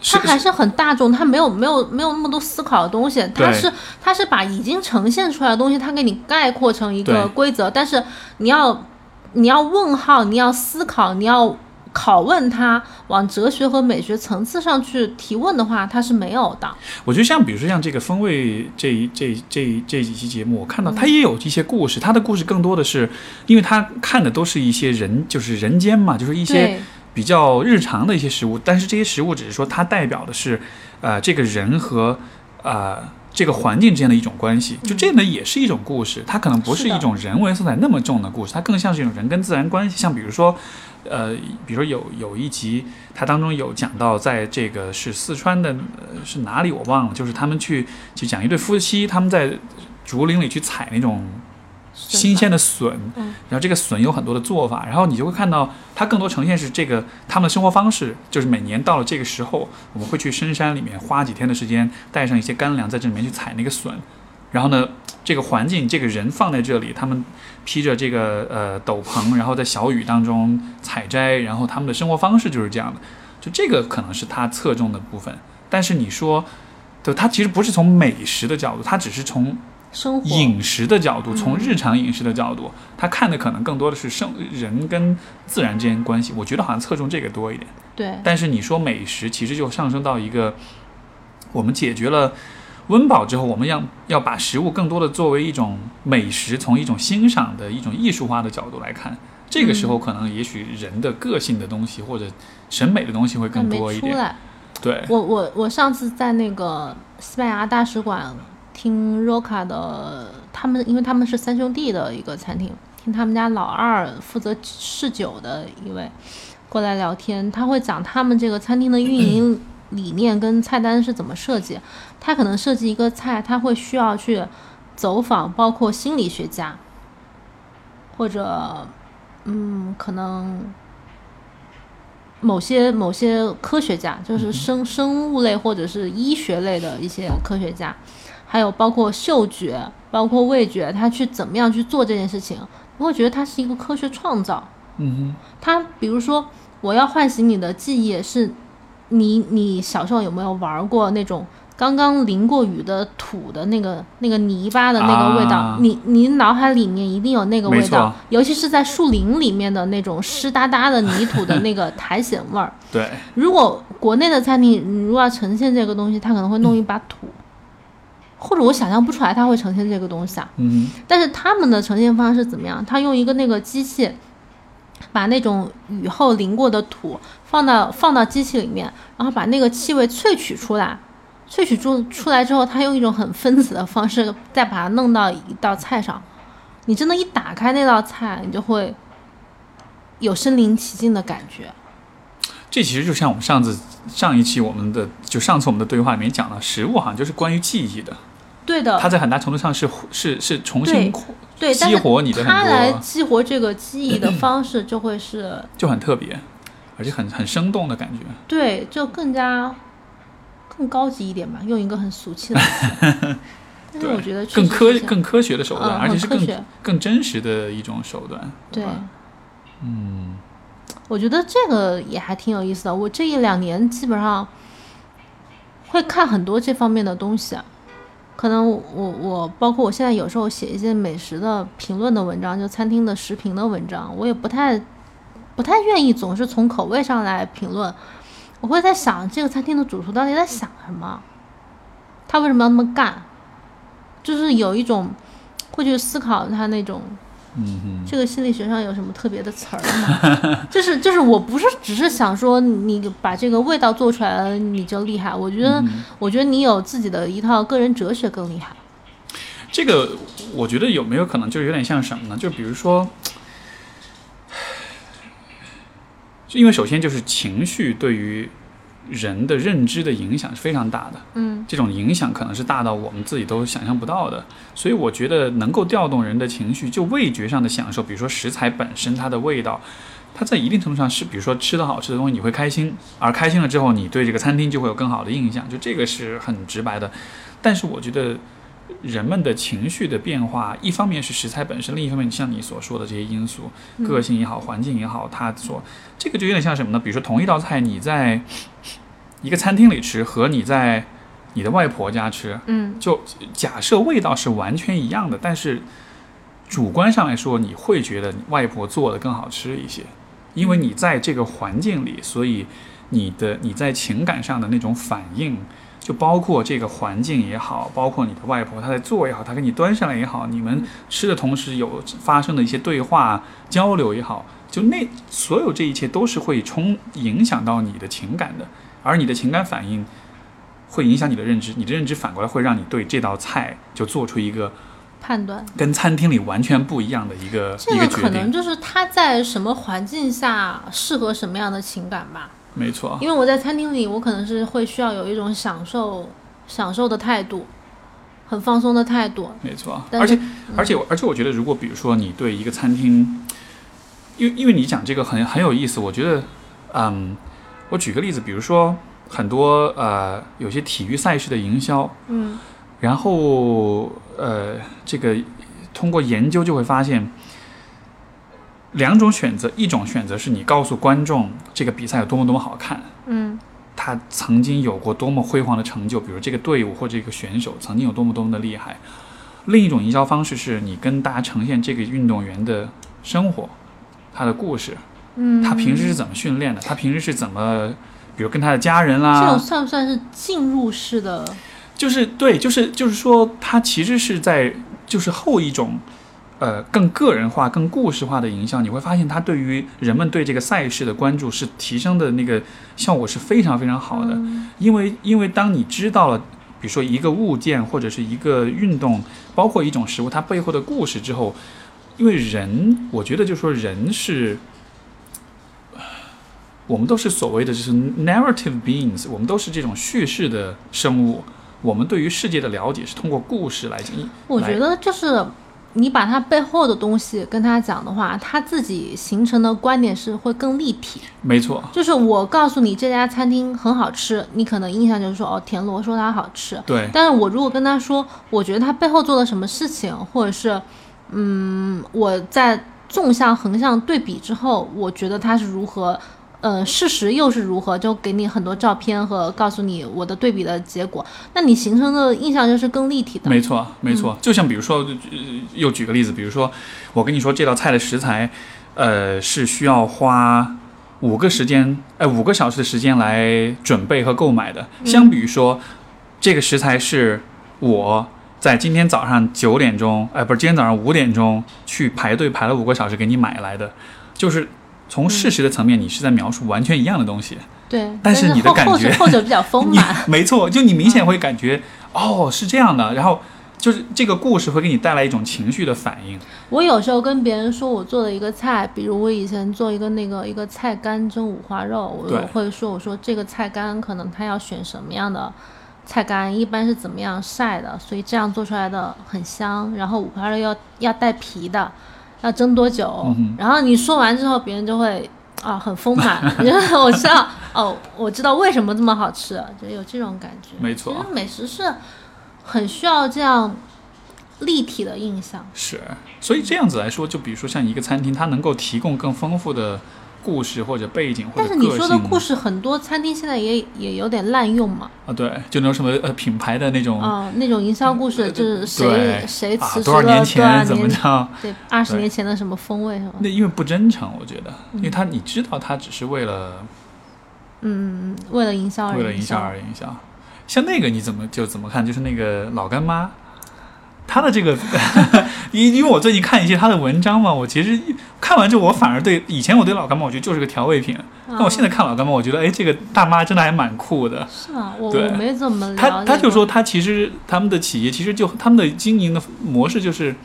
是他还是很大众，他没有没有没有那么多思考的东西，他是他是把已经呈现出来的东西，他给你概括成一个规则，但是你要你要问号，你要思考，你要拷问他往哲学和美学层次上去提问的话，他是没有的。我觉得像比如说像这个风味这一这这这几期节目，我看到他也有一些故事，他的故事更多的是，因为他看的都是一些人，就是人间嘛，就是一些对比较日常的一些食物，但是这些食物只是说它代表的是，呃，这个人和呃这个环境之间的一种关系，就这呢也是一种故事，它可能不是一种人文色彩那么重的故事，它更像是一种人跟自然关系，像比如说。呃，比如说有有一集，它当中有讲到，在这个是四川的，呃、是哪里我忘了，就是他们去就讲一对夫妻，他们在竹林里去采那种新鲜的笋，嗯然后这个笋有很多的做法，然后你就会看到它更多呈现是这个他们的生活方式，就是每年到了这个时候，我们会去深山里面花几天的时间，带上一些干粮在这里面去采那个笋，然后呢，这个环境，这个人放在这里，他们披着这个呃斗篷，然后在小雨当中采摘，然后他们的生活方式就是这样的，就这个可能是他侧重的部分，但是你说。对，他其实不是从美食的角度，他只是从生活饮食的角度，嗯从日常饮食的角度，他看的可能更多的是生人跟自然之间关系。我觉得好像侧重这个多一点。对但是你说美食，其实就上升到一个，我们解决了温饱之后，我们要要把食物更多的作为一种美食，从一种欣赏的一种艺术化的角度来看。这个时候，可能也许人的个性的东西或者审美的东西会更多一点。对，我我我上次在那个西班牙大使馆听 Roca 的，他们因为他们是三兄弟的一个餐厅，听他们家老二负责侍酒的一位过来聊天，他会讲他们这个餐厅的运营 理念跟菜单是怎么设计。他可能设计一个菜，他会需要去走访包括心理学家，或者嗯，可能某些某些科学家，就是生生物类或者是医学类的一些科学家，还有包括嗅觉、包括味觉，他去怎么样去做这件事情，我会觉得它是一个科学创造。嗯哼它比如说，我要唤醒你的记忆，是你你小时候有没有玩过那种刚刚淋过雨的土的那个那个泥巴的那个味道？啊你你脑海里面一定有那个味道，尤其是在树林里面的那种湿哒哒的泥土的那个 苔藓味儿。对，如果国内的餐厅，你如果要呈现这个东西，它可能会弄一把土，或者我想象不出来它会呈现这个东西啊。嗯，但是他们的呈现方式怎么样？他用一个那个机器，把那种雨后淋过的土放到放到机器里面，然后把那个气味萃取出来。萃取出出来之后，他用一种很分子的方式再把它弄到一道菜上。你真的，一打开那道菜，你就会有身临其境的感觉。这其实就像我们上次上一期我们的就上次我们的对话里面讲到，食物好像就是关于记忆的，对的，它在很大程度上是是是重新对激活你的他来很多，激活这个记忆的方式就会是就很特别，而且很很生动的感觉。对，就更加更高级一点吧，用一个很俗气的词。但是我觉得更科更科学的手段，嗯而且是更更真实的一种手段。对，嗯，我觉得这个也还挺有意思的。我这一两年基本上会看很多这方面的东西啊。可能我我包括我现在有时候写一些美食的评论的文章，就餐厅的食评的文章，我也不太不太愿意总是从口味上来评论。我会在想这个餐厅的主厨到底在想什么，他为什么要那么干？就是有一种会去思考他那种嗯这个心理学上有什么特别的词儿吗？就 是就是，我不是只是想说你把这个味道做出来了你就厉害，我觉得、嗯我觉得你有自己的一套个人哲学更厉害。这个我觉得有没有可能就有点像什么呢？就比如说，就因为首先就是情绪对于人的认知的影响是非常大的，嗯这种影响可能是大到我们自己都想象不到的。所以我觉得能够调动人的情绪，就味觉上的享受，比如说食材本身它的味道。它在一定程度上是，比如说吃的好吃的东西，你会开心，而开心了之后，你对这个餐厅就会有更好的印象，就这个是很直白的。但是我觉得人们的情绪的变化，一方面是食材本身，另一方面像你所说的这些因素，嗯个性也好，环境也好，它所这个就有点像什么呢？比如说同一道菜，你在一个餐厅里吃和你在你的外婆家吃，嗯就假设味道是完全一样的，但是主观上来说，你会觉得你外婆做的更好吃一些。因为你在这个环境里，所以你的你在情感上的那种反应，就包括这个环境也好，包括你的外婆她在做也好，她给你端上来也好，你们吃的同时有发生的一些对话交流也好，就那所有这一切都是会冲影响到你的情感的，而你的情感反应会影响你的认知，你的认知反过来会让你对这道菜就做出一个判断。跟餐厅里完全不一样的一个这一个可能。就是他在什么环境下适合什么样的情感吧。没错，因为我在餐厅里，我可能是会需要有一种享受、享受的态度，很放松的态度。没错，而且而且而且，我觉得如果比如说你对一个餐厅，因为因为你讲这个很很有意思，我觉得，嗯，我举个例子，比如说很多呃有些体育赛事的营销，嗯然后呃这个通过研究就会发现。两种选择，一种选择是你告诉观众这个比赛有多么多么好看，嗯他曾经有过多么辉煌的成就，比如这个队伍或者这个选手曾经有多么多么的厉害。另一种营销方式是你跟大家呈现这个运动员的生活，他的故事，嗯，他平时是怎么训练的，他平时是怎么，比如跟他的家人啦这种，算不算是进入式的？就是对，就是就是说，他其实是在就是后一种。呃，更个人化、更故事化的营销，你会发现它对于人们对这个赛事的关注是提升的那个效果是非常非常好的。嗯因为因为当你知道了，比如说一个物件或者是一个运动，包括一种食物它背后的故事之后，因为人，我觉得就说人是，我们都是所谓的就是 narrative beings，我们都是这种叙事的生物。我们对于世界的了解是通过故事来进行。我觉得就是你把他背后的东西跟他讲的话，他自己形成的观点是会更立体。没错，就是我告诉你这家餐厅很好吃，你可能印象就是说哦，田螺说它好吃。对，但是我如果跟他说，我觉得他背后做了什么事情，或者是，嗯，我在纵向、横向对比之后，我觉得他是如何，呃，事实又是如何，就给你很多照片和告诉你我的对比的结果，那你形成的印象就是更立体的。没错，没错。就像比如说，呃又举个例子，比如说，我跟你说这道菜的食材，呃，是需要花五个时间，呃，五个小时的时间来准备和购买的。相比于说，这个食材是我在今天早上九点钟，呃，不是今天早上五点钟去排队排了五个小时给你买来的，就是从事实的层面，你是在描述完全一样的东西。对，但是你的后后者感觉后者比较丰 满。没错，就你明显会感觉，哦，是这样的，然后就是这个故事会给你带来一种情绪的反应。我有时候跟别人说我做了一个菜，比如我以前做一个那个一个菜干蒸五花肉，我会说我说这个菜干可能它要选什么样的菜干，一般是怎么样晒的，所以这样做出来的很香。然后五花肉要要带皮的，要蒸多久？嗯然后你说完之后，别人就会啊很丰满，就是我知道哦，我知道为什么这么好吃，就有这种感觉。没错其实美食是很需要这样立体的印象。是，所以这样子来说，就比如说像一个餐厅，它能够提供更丰富的故事或者背景或但。是你说的故事，很多餐厅现在也也有点滥用嘛，啊，对，就那种什么呃品牌的那种，啊、那种营销故事就是谁谁辞职多少年了多少前怎么，着？对，二十年前的什么风味什么，那因为不真诚，我觉得，因嗯为他你知道他只是为了嗯，为了营销而为了营销而营销。像那个你怎么就怎么看？就是那个老干妈，她的这个，因因为我最近看一些他的文章嘛，我其实看完之后，我反而对以前我对老干妈，我觉得就是个调味品，但我现在看老干妈，我觉得哎，这个大妈真的还蛮酷的。是吗？我我没怎么他他就说，他其实他们的企业其实就他们的经营的模式就是，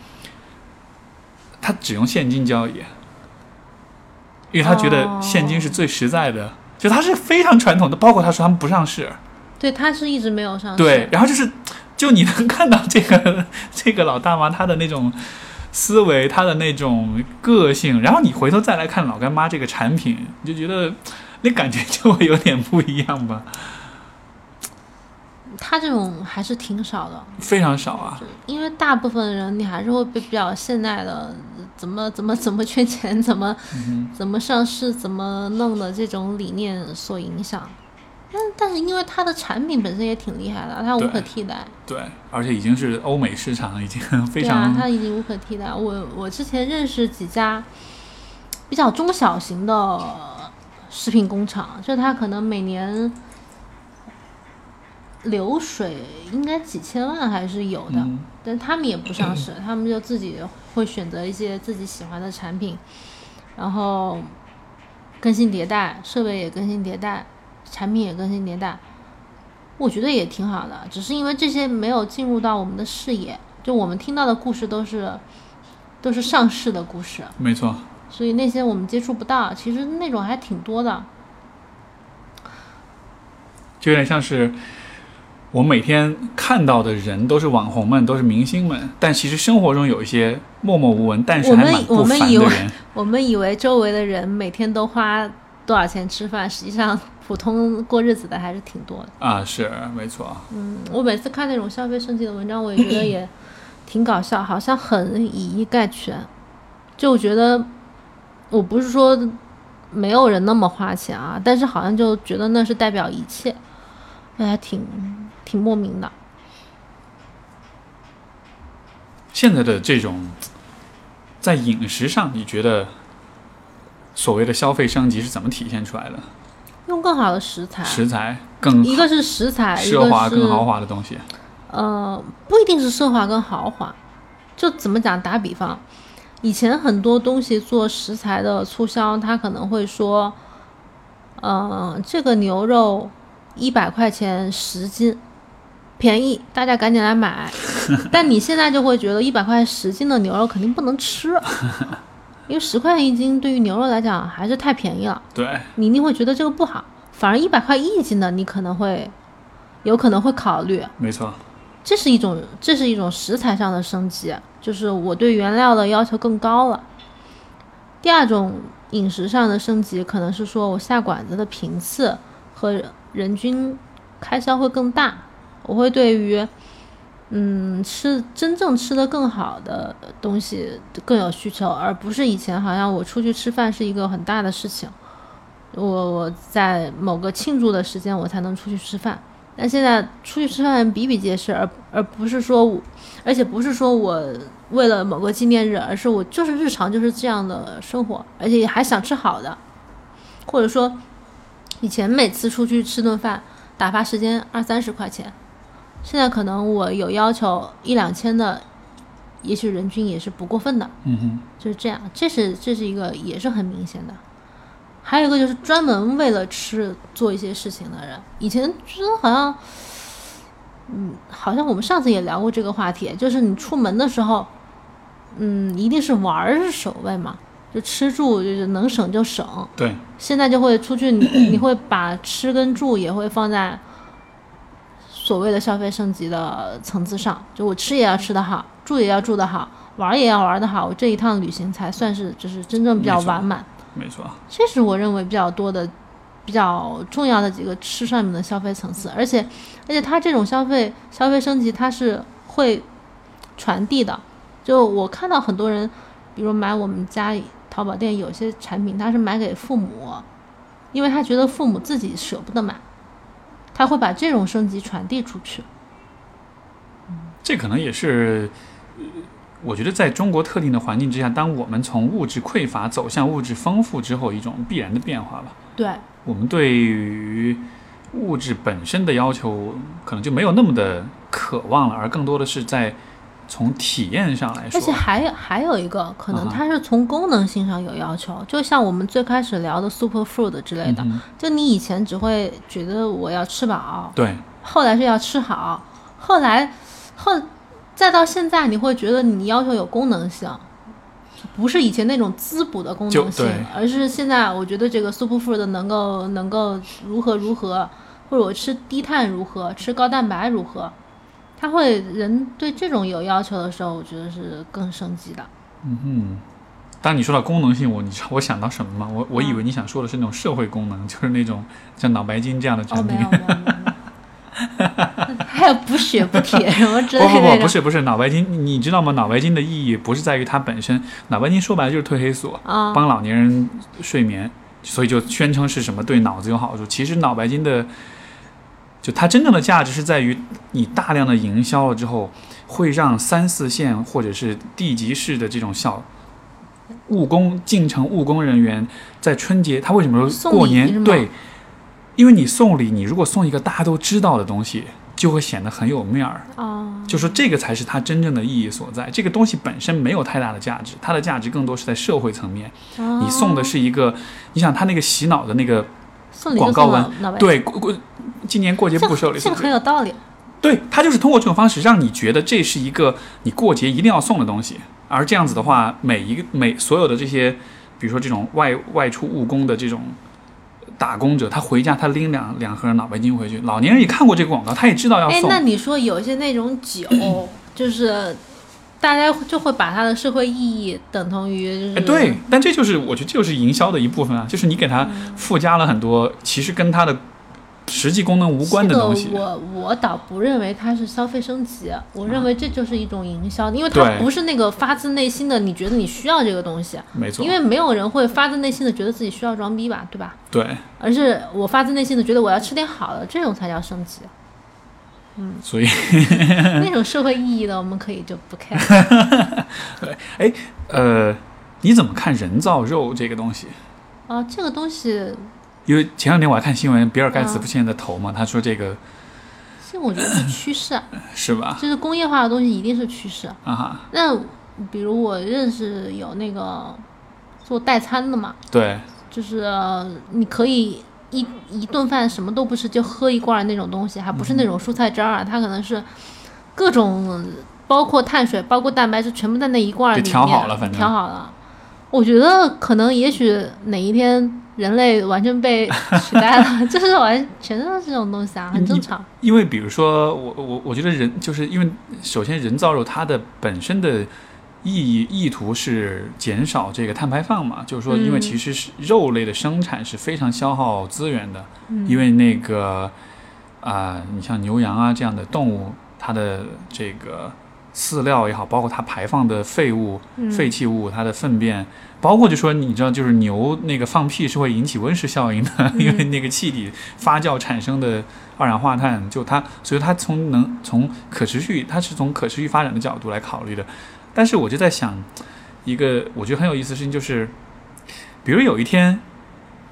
他只用现金交易，因为他觉得现金是最实在的。就他是非常传统的，包括他说他们不上市，对，他是一直没有上市，对，然后就是，就你能看到这个 这个老大妈她的那种思维，她的那种个性，然后你回头再来看老干妈这个产品，你就觉得那感觉就会有点不一样吧，他这种还是挺少的，非常少啊。因为大部分人你还是会被比较现代的怎么怎么怎么圈钱，怎么嗯怎么上市，怎么弄的这种理念所影响。但但是因为它的产品本身也挺厉害的，它无可替代。对，而且已经是欧美市场，已经非对常、啊，它已经无可替代。我我之前认识几家，比较中小型的食品工厂，就它可能每年流水应该几千万还是有的，嗯但他们也不上市，他们就自己会选择一些自己喜欢的产品，然后更新迭代，设备也更新迭代，产品也更新迭代，我觉得也挺好的。只是因为这些没有进入到我们的视野，就我们听到的故事都是都是上市的故事，没错，所以那些我们接触不到，其实那种还挺多的。就有点像是我每天看到的人都是网红们，都是明星们，但其实生活中有一些默默无闻，但是我们还蛮不我们以为。我们以为周围的人每天都花多少钱吃饭，实际上普通过日子的还是挺多的。啊，是没错，嗯，我每次看那种消费升级的文章，我也觉得也 挺搞笑，好像很以一概全。就我觉得，我不是说没有人那么花钱啊，但是好像就觉得那是代表一切，那还挺挺莫名的。现在的这种在饮食上，你觉得所谓的消费升级是怎么体现出来的？用更好的食材，食材更一个是食材，一奢华、个是更豪华的东西。呃，不一定是奢华跟豪华，就怎么讲？打比方，以前很多东西做食材的促销，他可能会说，呃，这个牛肉一百块钱十斤，便宜，大家赶紧来买。但你现在就会觉得一百块十斤的牛肉肯定不能吃，因为十块钱一斤对于牛肉来讲还是太便宜了。对，你一定会觉得这个不好，反而一百块一斤的，你可能会有可能会考虑。没错，这是一种，这是一种食材上的升级，就是我对原料的要求更高了。第二种饮食上的升级，可能是说我下馆子的频次和人均开销会更大，我会对于嗯吃真正吃的更好的东西更有需求，而不是以前好像我出去吃饭是一个很大的事情，我我在某个庆祝的时间我才能出去吃饭。但现在出去吃饭比比皆是，而而不是说我，而且不是说我为了某个纪念日，而是我就是日常就是这样的生活，而且还想吃好的，或者说以前每次出去吃顿饭打发时间二三十块钱，现在可能我有要求一两千的，也许人均也是不过分的，嗯哼，就是这样，这是这是一个也是很明显的。还有一个就是专门为了吃做一些事情的人，以前觉得好像，嗯，好像我们上次也聊过这个话题，就是你出门的时候，嗯，一定是玩儿是首位嘛，就吃住就是能省就省。对，现在就会出去，你你会把吃跟住也会放在所谓的消费升级的层次上，就我吃也要吃得好，住也要住得好，玩儿也要玩得好，我这一趟旅行才算是就是真正比较完满。没错，这是我认为比较多的、比较重要的几个吃上面的消费层次，而且而且它这种消费消费升级，它是会传递的。就我看到很多人，比如买我们家淘宝店有些产品，他是买给父母，因为他觉得父母自己舍不得买，他会把这种升级传递出去。这可能也是，呃我觉得在中国特定的环境之下，当我们从物质匮乏走向物质丰富之后，一种必然的变化吧。对，我们对于物质本身的要求，可能就没有那么的渴望了，而更多的是在从体验上来说而且，还有还有一个可能，它是从功能性上有要求，就像我们最开始聊的 super food 之类的，就你以前只会觉得我要吃饱，对，后来是要吃好，后来后再到现在，你会觉得你要求有功能性，不是以前那种滋补的功能性，而是现在我觉得这个 super food 能够能够如何如何，或者我吃低碳如何，吃高蛋白如何，他会人对这种有要求的时候，我觉得是更升级的。嗯哼。当你说到功能性，我你知道我想到什么吗？我我以嗯为你想说的是那种社会功能，就是那种像脑白金这样的哦，产品。没有没有没有，没有 还有补血补铁什么之类不不不，不是不是脑白金，你你知道吗？脑白金的意义不是在于它本身，脑白金说白了就是褪黑素，啊，帮老年人睡眠，所以就宣称是什么对脑子有好处。其实脑白金的，就它真正的价值是在于你大量的营销了之后，会让三四线或者是地级市的这种小务工进城务工人员在春节，他为什么说过年对？因为你送礼，你如果送一个大家都知道的东西，就会显得很有面儿。啊，就说这个才是它真正的意义所在。这个东西本身没有太大的价值，它的价值更多是在社会层面。哦你送的是一个，你想他那个洗脑的那个，送礼广告文对，过过今年过节不收礼，这个很有道理。对，他就是通过这种方式让你觉得这是一个你过节一定要送的东西，而这样子的话，每一个每所有的这些，比如说这种外外出务工的这种打工者，他回家他拎两两盒脑白金回去，老年人也看过这个广告，他也知道要哎，送。那，你说有一些那种酒，就是大家就会把它的社会意义等同于就是哎，对，但这就是我觉得这就是营销的一部分啊，就是你给它附加了很多其实跟它的实际功能无关的东西这。个我我倒不认为它是消费升级，我认为这就是一种营销，因为它不是那个发自内心的，你觉得你需要这个东西，没错因，为没有人会发自内心的觉得自己需要装逼吧，对吧？对，而是我发自内心的觉得我要吃点好的，这种才叫升级。所以 那种社会意义的，我们可以就不 care 哎呃，你怎么看人造肉这个东西？啊。这个东西，因为前两天我还看新闻，比尔盖茨嗯不现在在投嘛，他说这个其实我觉得是趋势，是吧？就是工业化的东西一定是趋势。啊哈，那比如我认识有那个做代餐的嘛，对，就是呃你可以一一顿饭什么都不吃，就喝一罐那种东西，还不是那种蔬菜汁儿啊，它可能是各种包括碳水、包括蛋白质，全部在那一罐里就面调好了反正调好了。我觉得可能也许哪一天人类完全被 取代了，就是完全都是这种东西啊，很正常。因为比如说我我我觉得人就是因为首先人造肉它的本身的意义意图是减少这个碳排放嘛，就是说因为嗯。其实是肉类的生产是非常消耗资源的，嗯。因为那个啊、你像牛羊啊这样的动物，它的这个饲料也好，包括它排放的废物、嗯。废弃物，它的粪便，包括就说你知道，就是牛那个放屁是会引起温室效应的，因为那个气体发酵产生的二氧化碳，就它，所以它从能从可持续，它是从可持续发展的角度来考虑的。但是我就在想，一个我觉得很有意思的事情就是，比如有一天，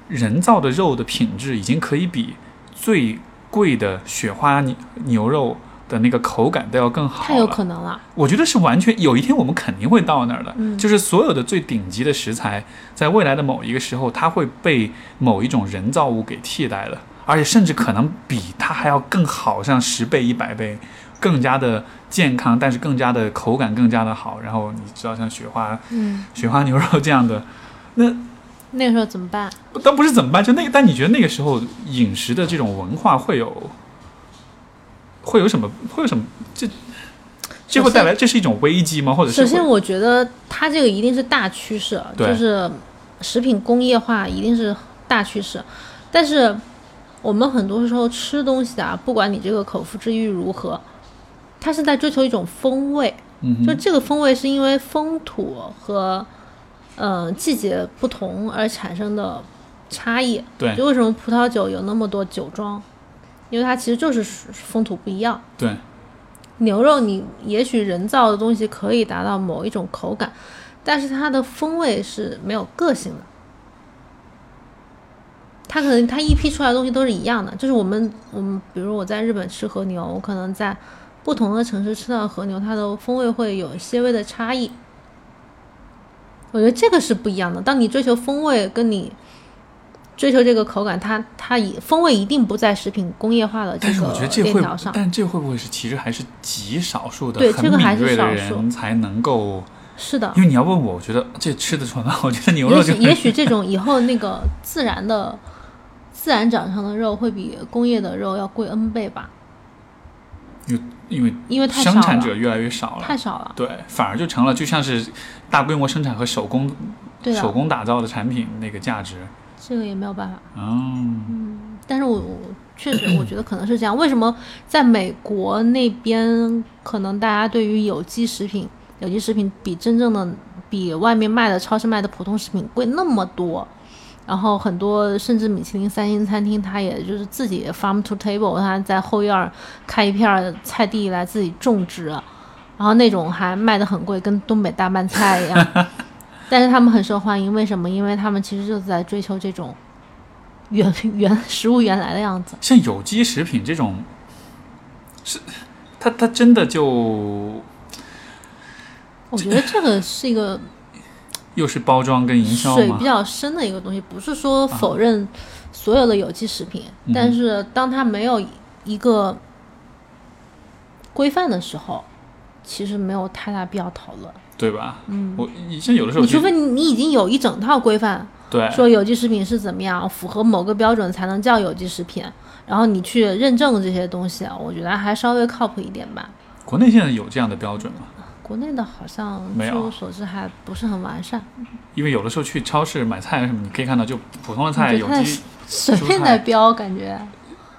人造的肉的品质已经可以比最贵的雪花牛牛肉的那个口感都要更好太有了。可能了。我觉得是完全有一天我们肯定会到那儿的，嗯就是所有的最顶级的食材，在未来的某一个时候，它会被某一种人造物给替代了，而且甚至可能比它还要更好上十倍、一百倍，更加的健康，但是更加的口感更加的好。然后你知道像雪花嗯，雪花牛肉这样的，那那个时候怎么办？但不是怎么办，就那个，但你觉得那个时候饮食的这种文化会有会有什么会有什么这这会带来这是一种危机吗？或者是首先，我觉得它这个一定是大趋势，就是食品工业化一定是大趋势。但是我们很多时候吃东西啊，不管你这个口腹之欲如何，它是在追求一种风味。嗯就这个风味是因为风土和呃季节不同而产生的差异。对就为什么葡萄酒有那么多酒庄？因为它其实就是风土不一样。对牛肉你也许人造的东西可以达到某一种口感，但是它的风味是没有个性的。它可能它一批出来的东西都是一样的，就是我们我们比如我在日本吃和牛，我可能在不同的城市吃到和牛，它的风味会有些微的差异。我觉得这个是不一样的。当你追求风味，跟你追求这个口感，它它以风味一定不在食品工业化的这个链条上，。但这会不会是其实还是极少数的对这个还是少数人才能够？是的，因为你要问我，我觉得这吃得出来吗？我觉得牛肉就也许也许这种以后那个自然的、自然长成的肉会比工业的肉要贵 N 倍吧，因为因为太生产者，越来越少了，太少了。对，反而就成了就像是大规模生产和手工对，手工打造的产品那个价值。这个也没有办法。嗯，但是我我确实我觉得可能是这样。为什么在美国那边，可能大家对于有机食品、有机食品比真正的比外面卖的超市卖的普通食品贵那么多？然后很多甚至米其林三星餐厅，它也就是自己 farm to table，它在后院儿开一片儿菜地来自己种植，然后那种还卖的很贵，跟东北大拌菜一样。但是他们很受欢迎，为什么？因为他们其实就是在追求这种原原食物原来的样子。像有机食品这种，是它它真的就我觉得这个是一个又是包装跟营销吗水比？较深的一个东西，不是说否认所有的有机食品，嗯但是当它没有一个规范的时候，其实没有太大必要讨论。对吧？嗯，我以前有的时候你除非你你已经有一整套规范，对说有机食品是怎么样，符合某个标准才能叫有机食品，然后你去认证这些东西，我觉得还稍微靠谱一点吧。国内现在有这样的标准吗？国内的好像据我所知还不是很完善，因为有的时候去超市买菜什么，你可以看到就普通的菜有机，随便蔬菜。在标，感觉。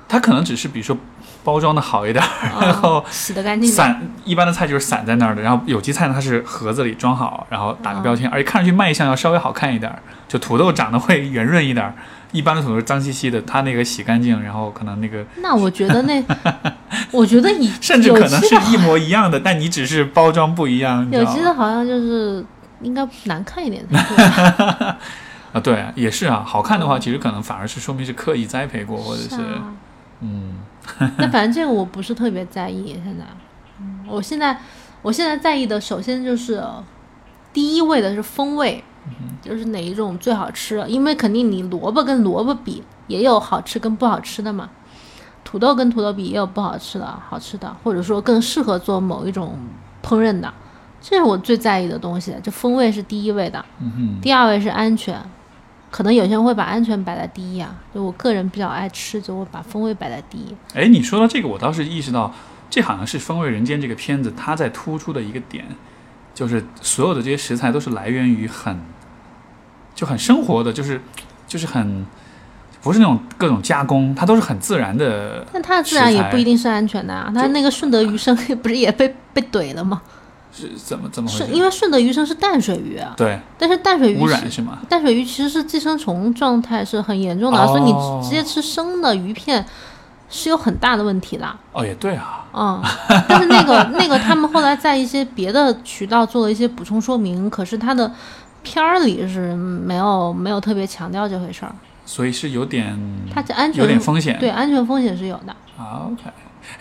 它可能只是比如说包装的好一点，然嗯后洗的干净点。散一般的菜就是散在那儿的，然后有机菜呢它是盒子里装好，然后打个标签，而且看上去卖相要稍微好看一点儿，就土豆长得会圆润一点儿，一般的土豆是脏兮兮的，它那个洗干净，然后可能那个 那我觉得那，我觉得你 甚至可能是一模一样的，但你只是包装不一样，有道吗机的好像就是应该难看一点才对。啊，对，也是啊，好看的话，其实可能反而是说明是刻意栽培过，或者是啊嗯那反正这个我不是特别在意。现在，嗯，我现在我现在在意的，首先就是第一位的是风味，就是哪一种最好吃。因为肯定你萝卜跟萝卜比，也有好吃跟不好吃的嘛。土豆跟土豆比也有不好吃的、好吃的，或者说更适合做某一种烹饪的，这是我最在意的东西。这风味是第一位的，嗯哼，第二位是安全。可能有些人会把安全摆在第一啊，就我个人比较爱吃，就会把风味摆在第一。哎，你说到这个，我倒是意识到，这好像是《风味人间》这个片子它在突出的一个点，就是所有的这些食材都是来源于很就很生活的，就是就是很不是那种各种加工，它都是很自然的。但它的自然也不一定是安全的啊，它那个顺德鱼生不是也被 被怼了吗？是怎么怎么回是事？因为顺德鱼生是淡水鱼啊，对但是淡水鱼污染是吗？淡水鱼其实是寄生虫状态是很严重的，哦所以你直接吃生的鱼片是有很大的问题的。哦，也对啊，嗯，但是那个那个他们后来在一些别的渠道做了一些补充说明，可是它的片儿里是没有没有特别强调这回事儿，所以是有点它这安全有点风险。对安全风险是有的。啊，OK。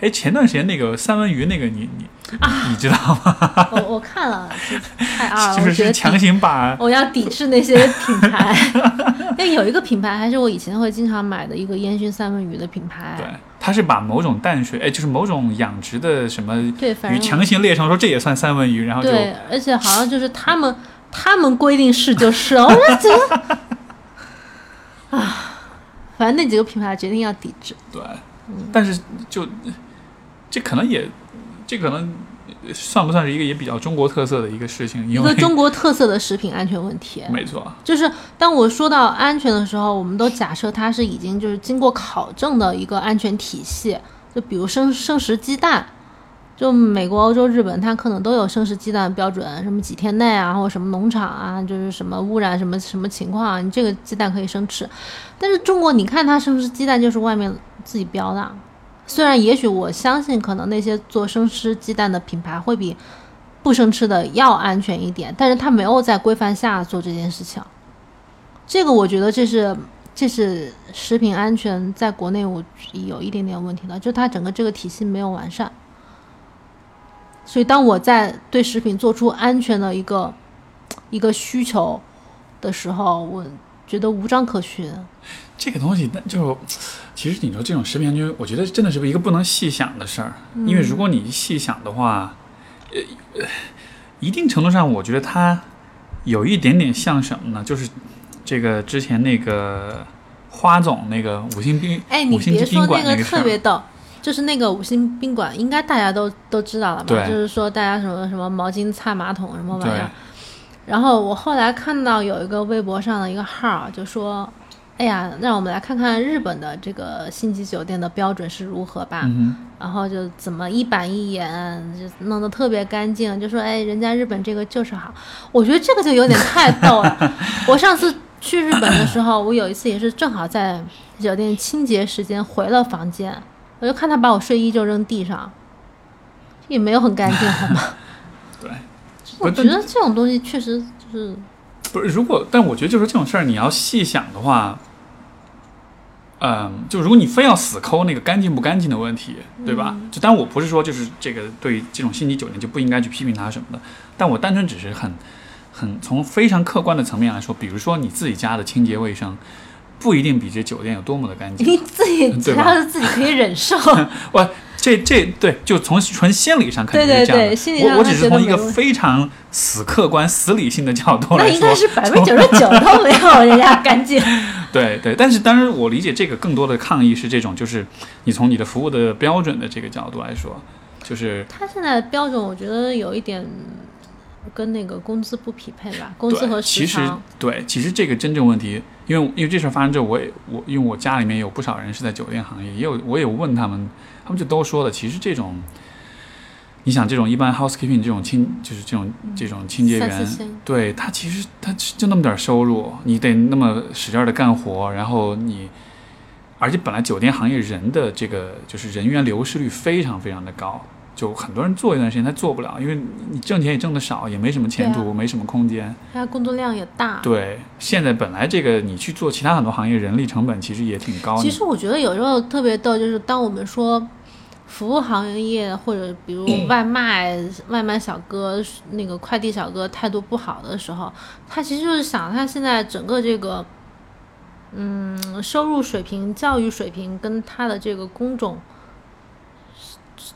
哎，前段时间那个三文鱼那个你你啊你知道吗？我我看了，就太二了，就我觉得是是强行把我要抵制那些品牌。但有一个品牌还是我以前会经常买的一个烟熏三文鱼的品牌。对，它是把某种淡水，哎，就是某种养殖的什么对，鱼强行列成说这也算三文鱼，然后就对，而且好像就是他们他们规定是就是，我说怎么啊，反正那几个品牌决定要抵制。对，嗯但是就这可能也这可能算不算是一个也比较中国特色的一个事情？一因为个中国特色的食品安全问题，没错，就是当我说到安全的时候，我们都假设它是已经就是经过考证的一个安全体系，就比如生生食鸡蛋，就美国、欧洲、日本，它可能都有生食鸡蛋的标准，什么几天内啊，或者什么农场啊，就是什么污染什么什么情况，你这个鸡蛋可以生吃。但是中国，你看它生食鸡蛋就是外面自己标的，虽然也许我相信可能那些做生吃鸡蛋的品牌会比不生吃的要安全一点，但是它没有在规范下做这件事情。这个我觉得这是这是食品安全在国内我有一点点问题的，就它整个这个体系没有完善。所以当我在对食品做出安全的一个一个需求的时候，我觉得无章可循。这个东西，那就其实你说这种食品安全，我觉得真的是一个不能细想的事儿，因为如果你细想的话，呃，呃一定程度上，我觉得它有一点点像什么呢？就是这个之前那个花总那个五星宾，哎，你别说个馆个，特别逗，就是那个五星宾馆，应该大家都都知道了吧？就是说大家什么什么毛巾擦马桶什么玩意儿。然后我后来看到有一个微博上的一个号儿就说：“哎呀，让我们来看看日本的这个星级酒店的标准是如何吧。嗯然后就怎么一板一眼，就弄得特别干净，就说哎，人家日本这个就是好。我觉得这个就有点太逗了。我上次去日本的时候，我有一次也是正好在酒店清洁时间回了房间，我就看他把我睡衣就扔地上，也没有很干净，好吗？对，我觉得这种东西确实就是不是，如果但我觉得就是这种事儿，你要细想的话，嗯，就如果你非要死抠那个干净不干净的问题，对吧？就当然我不是说就是这个对这种星级酒店就不应该去批评他什么的，但我单纯只是很很从非常客观的层面来说，比如说你自己家的清洁卫生。不一定比这酒店有多么的干净，你自己对吧只要是自己可以忍受，我，这这对，就从纯心理上肯定是这样的。对对对心理上我我只是从一个非常死客观、死理性的角度来说，那应该是百分之九十九都没有人家干净。对对。但是当然，我理解这个更多的抗议是这种，就是你从你的服务的标准的这个角度来说，就是他现在的标准，我觉得有一点跟那个工资不匹配吧，工资和对，其实。对，其实这个真正问题，因为因为这事儿发生之后，我也我因为我家里面有不少人是在酒店行业，也有我也问他们，他们就都说了，其实这种，你想这种一般 housekeeping 这种清就是这种这种清洁员对他其实他就那么点儿收入，你得那么使劲的干活，然后你。而且本来酒店行业人的这个就是人员流失率非常非常的高，就很多人做一段时间他做不了，因为你挣钱也挣得少，也没什么前途，啊没什么空间。他工作量也大。对，现在本来这个你去做其他很多行业，人力成本其实也挺高的。其实我觉得有时候特别逗，就是当我们说服务行业或者比如外卖、外卖小哥、那个快递小哥态度不好的时候，他其实就是想他现在整个这个嗯收入水平、教育水平跟他的这个工种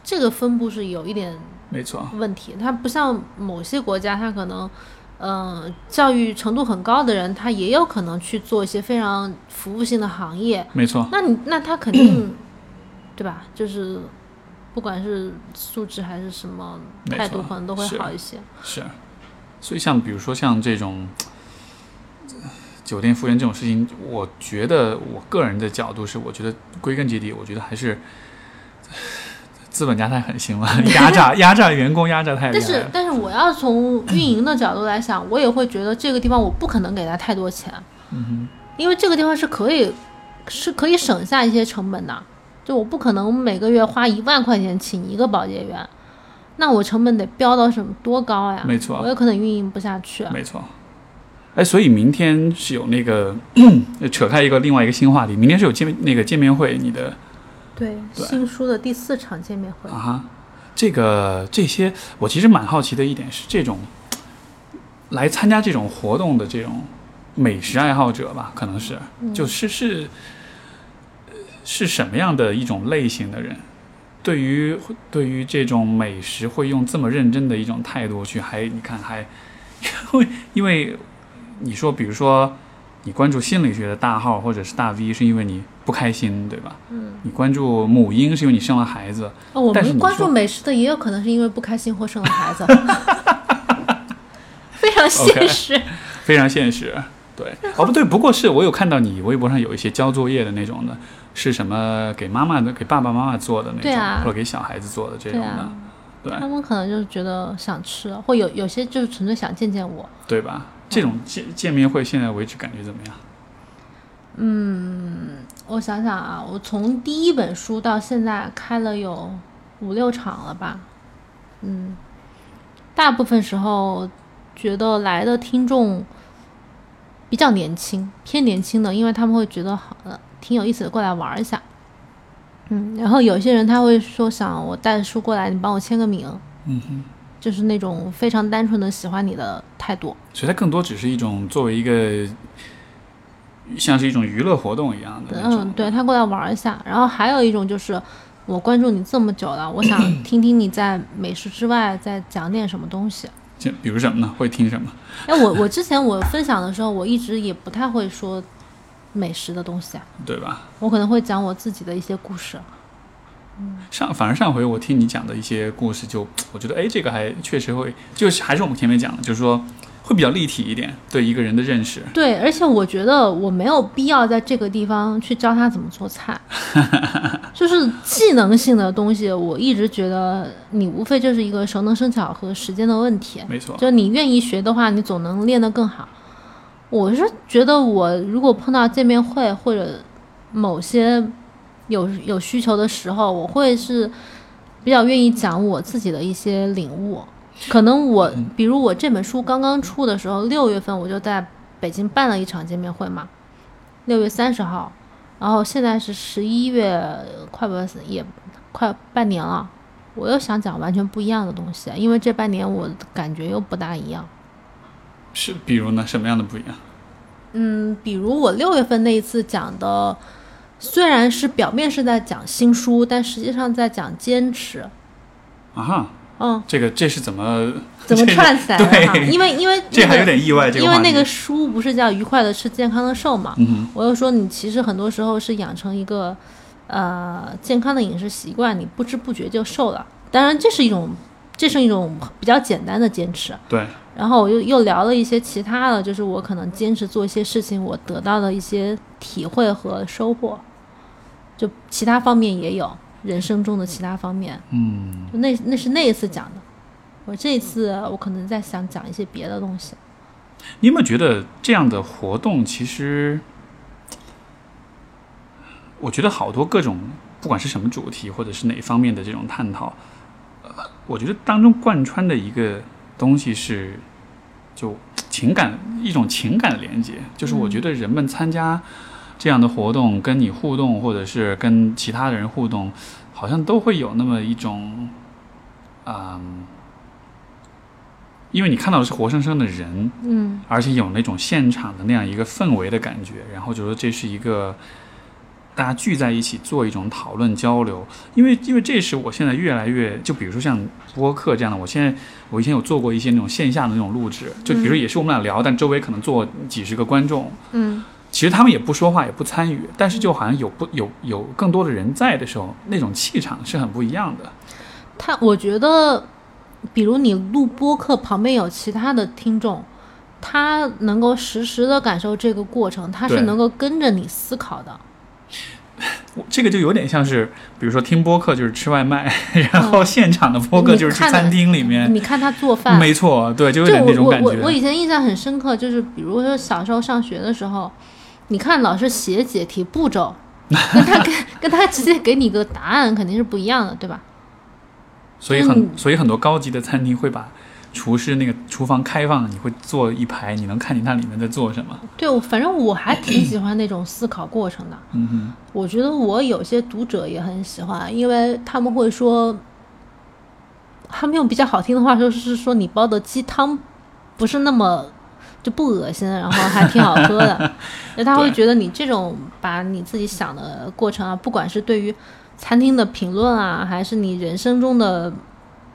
这个分布是有一点没错，问题。它不像某些国家，它可能，呃，教育程度很高的人，他也有可能去做一些非常服务性的行业。没错，那你那他肯定，对吧？就是不管是素质还是什么态度，可能都会好一些。是。所以像比如说像这种呃酒店服务员这种事情，我觉得我个人的角度是，我觉得归根结底，我觉得还是呃资本家太狠心了，压榨压榨员工，压榨太厉但是。但是我要从运营的角度来想，我也会觉得这个地方我不可能给他太多钱，嗯因为这个地方是可以是可以省下一些成本的，就我不可能每个月花一万块钱请一个保洁员，那我成本得飙到什么多高呀？没错我有可能运营不下去。没错。哎，所以明天是有那个 扯开一个另外一个新话题，明天是有见面那个见面会，你的对，对。新书的第四场见面会。啊，这个这些，我其实蛮好奇的一点是，这种来参加这种活动的这种美食爱好者吧，可能是，就是是呃是什么样的一种类型的人？对于对于这种美食会用这么认真的一种态度去，还你看还，因为因为你说，比如说你关注心理学的大号或者是大 V，是因为你不开心，对吧？嗯，你关注母婴是因为你生了孩子，哦，我们关注美食的也有可能是因为不开心或生了孩子，非常现实。非常现实。对，哦不对，不过是我有看到你微博上有一些交作业的那种的，是什么给妈妈的、给爸爸妈妈做的那种，啊或者给小孩子做的这种的，对啊，对他们可能就是觉得想吃，或有有些就是纯粹想见见我。对吧？这种见见面会现在为止感觉怎么样？嗯我想想啊，我从第一本书到现在开了有五六场了吧，嗯，大部分时候觉得来的听众比较年轻，偏年轻的，因为他们会觉得好的挺有意思的，过来玩一下。嗯，然后有些人他会说想我带着书过来，你帮我签个名，嗯哼，就是那种非常单纯的喜欢你的态度。所以它更多只是一种作为一个像是一种娱乐活动一样的。嗯，对他过来玩一下。然后还有一种就是，我关注你这么久了，我想 听听你在美食之外再讲点什么东西。就比如什么呢？会听什么？哎，我我之前我分享的时候，我一直也不太会说美食的东西啊，对吧？我可能会讲我自己的一些故事。上反而上回我听你讲的一些故事就，我觉得哎，这个还确实会，就是还是我们前面讲的，就是说会比较立体一点，对一个人的认识。对，而且我觉得我没有必要在这个地方去教他怎么做菜，就是技能性的东西，我一直觉得你无非就是一个熟能生巧和时间的问题。没错，就你愿意学的话，你总能练得更好。我是觉得，我如果碰到见面会或者某些有有需求的时候，我会是比较愿意讲我自己的一些领悟。可能我，比如我这本书刚刚出的时候，六月份我就在北京办了一场见面会嘛，六月三十号，然后现在是十一月，快不也快半年了，我又想讲完全不一样的东西，因为这半年我感觉又不大一样。是，比如呢，什么样的不一样？嗯，比如我六月份那一次讲的，虽然是表面是在讲新书，但实际上在讲坚持。啊哈，嗯，这个这是怎么 怎么串起来的因为因为这还有点意外，这个因为那个书不是叫愉快的吃，健康的瘦嘛？嗯，我又说你其实很多时候是养成一个呃健康的饮食习惯，你不知不觉就瘦了。当然，这是一种这是一种比较简单的坚持。对，然后我又又聊了一些其他的，就是我可能坚持做一些事情，我得到的一些体会和收获，就其他方面也有，人生中的其他方面，嗯，就那那是那一次讲的。我这一次我可能在想讲一些别的东西。你有没有觉得这样的活动其实，我觉得好多各种不管是什么主题或者是哪方面的这种探讨，呃，我觉得当中贯穿的一个东西是，就情感一种情感的连接，就是我觉得人们参加这样的活动，跟你互动，或者是跟其他的人互动，好像都会有那么一种，嗯。因为你看到的是活生生的人，嗯。而且有那种现场的那样一个氛围的感觉，然后就说这是一个大家聚在一起做一种讨论交流，因为因为这是我现在越来越就比如说像播客这样的，我现在我以前有做过一些那种线下的那种录制，就比如也是我们俩聊，但周围可能坐几十个观众，嗯其实他们也不说话也不参与，但是就好像有不有有更多的人在的时候，那种气场是很不一样的。他我觉得，比如你录播客旁边有其他的听众，他能够实时的感受这个过程，他是能够跟着你思考的。这个就有点像是，比如说听播客就是吃外卖，然后现场的播客就是去餐厅里面，你看他做饭，没错，对，就有点那种我感觉。我我以前印象很深刻，就是比如说小时候上学的时候，你看老师写解题步骤，跟他跟跟他直接给你个答案肯定是不一样的，对吧？所以嗯很所以很多高级的餐厅会把厨师那个厨房开放，你会坐一排，你能看见它里面在做什么。对，我反正我还挺喜欢那种思考过程的。嗯哼，我觉得我有些读者也很喜欢，因为他们会说，他们用比较好听的话说是说你煲的鸡汤不是那么就不恶心，然后还挺好喝的。那他会觉得你这种把你自己想的过程啊，不管是对于餐厅的评论啊，还是你人生中的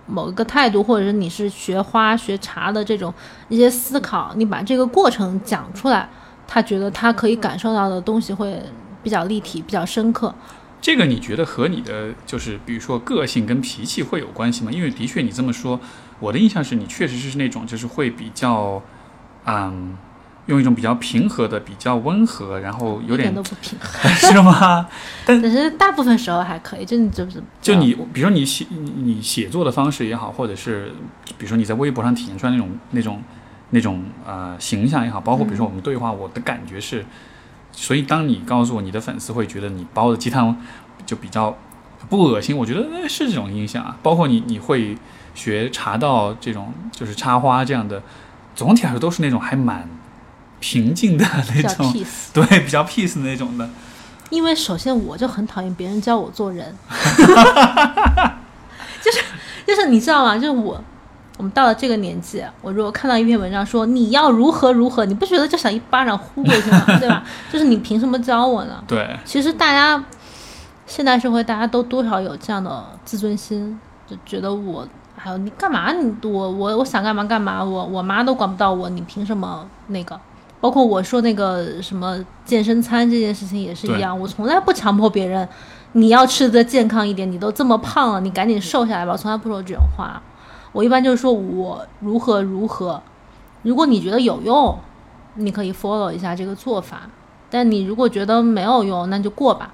某一个态度，或者是你是学花学茶的这种一些思考，你把这个过程讲出来，他觉得他可以感受到的东西会比较立体、比较深刻。这个你觉得和你的就是比如说个性跟脾气会有关系吗？因为的确你这么说，我的印象是你确实是那种就是会比较，嗯，用一种比较平和的、比较温和，然后有一点点都不平衡，是吗？但是大部分时候还可以，就你就是就你，比如说你写你你写作的方式也好，或者是比如说你在微博上体现出来那种那种那种呃形象也好，包括比如说我们对话，我的感觉是，所以当你告诉我你的粉丝会觉得你煲的鸡汤就比较不恶心，我觉得呃是这种印象啊。包括你你会学茶道这种就是插花这样的，总体来说都是那种还蛮平静的那种，对，比较 peace 的那种的。因为首先我就很讨厌别人教我做人，就是就是你知道吗？就是我，我们到了这个年纪，我如果看到一篇文章说你要如何如何，你不觉得就想一巴掌呼过去吗？对吧？就是你凭什么教我呢？对，其实大家现代社会大家都多少有这样的自尊心，就觉得我还有你干嘛？你我我我想干嘛干嘛，我我妈都管不到我，你凭什么那个？包括我说那个什么健身餐这件事情也是一样，我从来不强迫别人，你要吃的健康一点，你都这么胖了，你赶紧瘦下来吧。我从来不说这种话，我一般就是说我如何如何，如果你觉得有用，你可以 follow 一下这个做法，但你如果觉得没有用，那就过吧。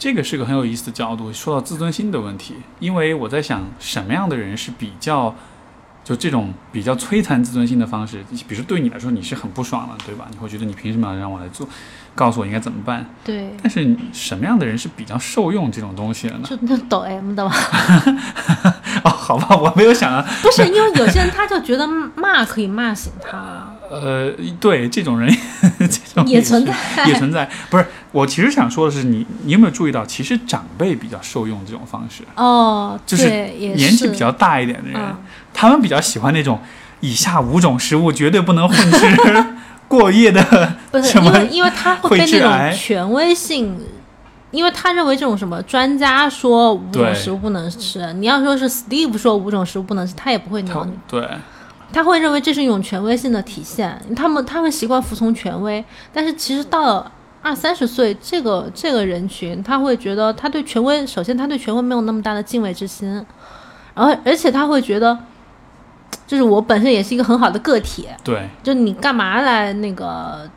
这个是个很有意思的角度，说到自尊心的问题，因为我在想，什么样的人是比较，就这种比较摧残自尊心的方式，比如说对你来说你是很不爽了，对吧？你会觉得你凭什么要让我来做，告诉我应该怎么办？对，但是什么样的人是比较受用这种东西的呢？就那抖 M 的吧。哦，好吧，我没有想啊。不是因为有些人他就觉得骂可以骂醒他，呃，对，这种人，这种是也存在。也存在。不是，我其实想说的是，你你有没有注意到，其实长辈比较受用这种方式，哦，就是对，也年纪比较大一点的人，嗯。他们比较喜欢那种以下五种食物绝对不能混吃 过夜的不是因为因为他会会被那种权威性，因为他认为这种什么专家说五种食物不能吃，你要说是 Steve 说五种食物不能吃，他也不会他鸟你，对他会认为这是一种权威性的体现，他们他们习惯服从权威，但是其实到了。二三十岁这个这个人群，他会觉得他对权威，首先他对权威没有那么大的敬畏之心，然后而且他会觉得，就是我本身也是一个很好的个体，对就你干嘛来那个，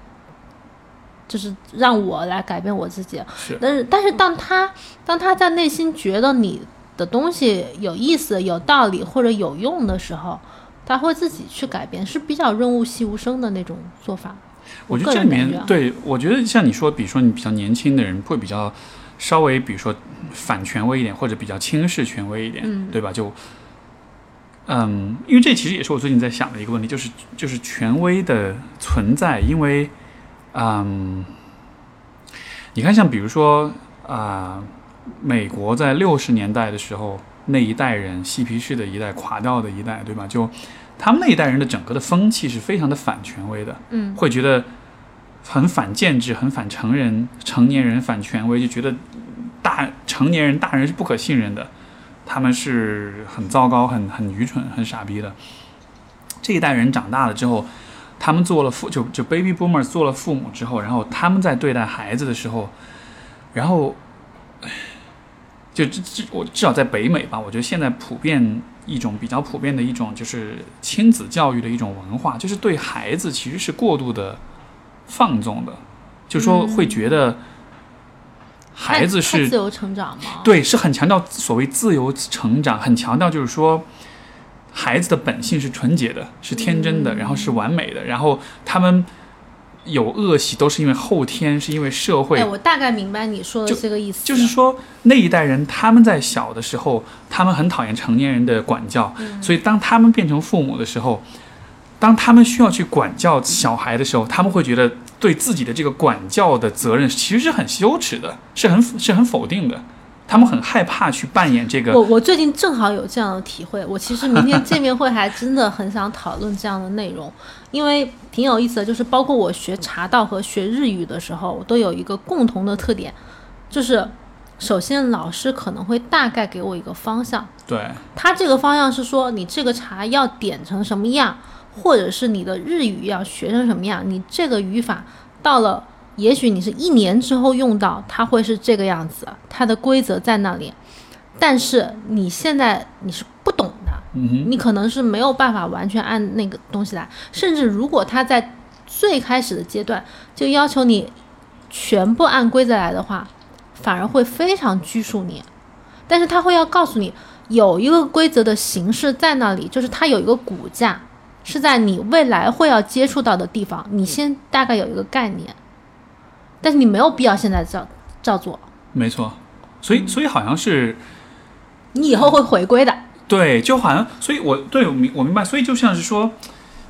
就是让我来改变我自己？是但是，但是当他当他在内心觉得你的东西有意思、有道理或者有用的时候，他会自己去改变，是比较润物细无声的那种做法。我觉得这里面对我觉得像你说，比如说你比较年轻的人会比较稍微，比如说反权威一点，或者比较轻视权威一点，嗯对吧？就嗯，因为这其实也是我最近在想的一个问题，就是就是权威的存在，因为嗯，你看像比如说啊、美国在六十年代的时候那一代人，嬉皮士的一代，垮掉的一代，对吧？就他们那一代人的整个的风气是非常的反权威的。嗯会觉得很反建制、很反成人、成年人反权威，就觉得大成年人、大人是不可信任的，他们是很糟糕、很很愚蠢、很傻逼的。这一代人长大了之后，他们做了父就就 baby boomers 做了父母之后，然后他们在对待孩子的时候，然后唉就至至我至少在北美吧，我觉得现在普遍一种比较普遍的一种就是亲子教育的一种文化，就是对孩子其实是过度的放纵的，就说会觉得孩子是自由成长吗？对，是很强调所谓自由成长，很强调就是说，孩子的本性是纯洁的，是天真的，然后是完美的，然后他们有恶习都是因为后天，是因为社会哎，我大概明白你说的这个意思，就是说，那一代人他们在小的时候，他们很讨厌成年人的管教，所以当他们变成父母的时候，当他们需要去管教小孩的时候，他们会觉得对自己的这个管教的责任其实是很羞耻的，是很是很否定的。他们很害怕去扮演这个我我最近正好有这样的体会，我其实明天见面会还真的很想讨论这样的内容，因为挺有意思的，就是包括我学茶道和学日语的时候，我都有一个共同的特点，就是首先老师可能会大概给我一个方向，对他这个方向是说你这个茶要点成什么样，或者是你的日语要学成什么样，你这个语法到了。也许你是一年之后用到，它会是这个样子，它的规则在那里。但是你现在你是不懂的，嗯，你可能是没有办法完全按那个东西来。甚至如果它在最开始的阶段就要求你全部按规则来的话，反而会非常拘束你。但是他会要告诉你，有一个规则的形式在那里，就是它有一个骨架，是在你未来会要接触到的地方，你先大概有一个概念。但是你没有必要现在照照做，没错。所以所以好像是你以后会回归的。对，就好像，所以我对我明我明白，所以就像是说，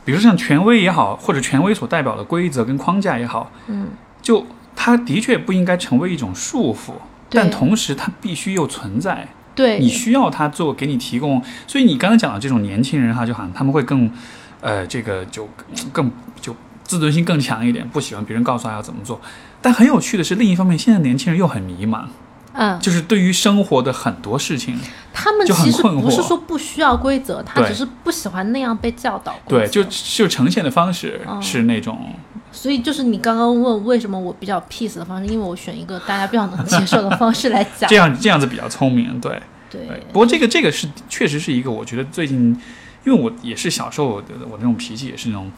比如说像权威也好，或者权威所代表的规则跟框架也好，嗯，就它的确不应该成为一种束缚，但同时它必须又存在，对，你需要它做给你提供。所以你刚才讲的这种年轻人哈，就好像他们会更，呃，这个就更就自尊心更强一点，不喜欢别人告诉他要怎么做。但很有趣的是，另一方面，现在年轻人又很迷茫，嗯，就是对于生活的很多事情，他们就很其实困惑不是说不需要规则，他只是不喜欢那样被教导对，就就呈现的方式嗯是那种。所以就是你刚刚问为什么我比较 peace 的方式，因为我选一个大家比较能接受的方式来讲 这。样这样子比较聪明，对对对。不过这个这个是确实是一个，我觉得最近，因为我也是小时候的我那种脾气也是那种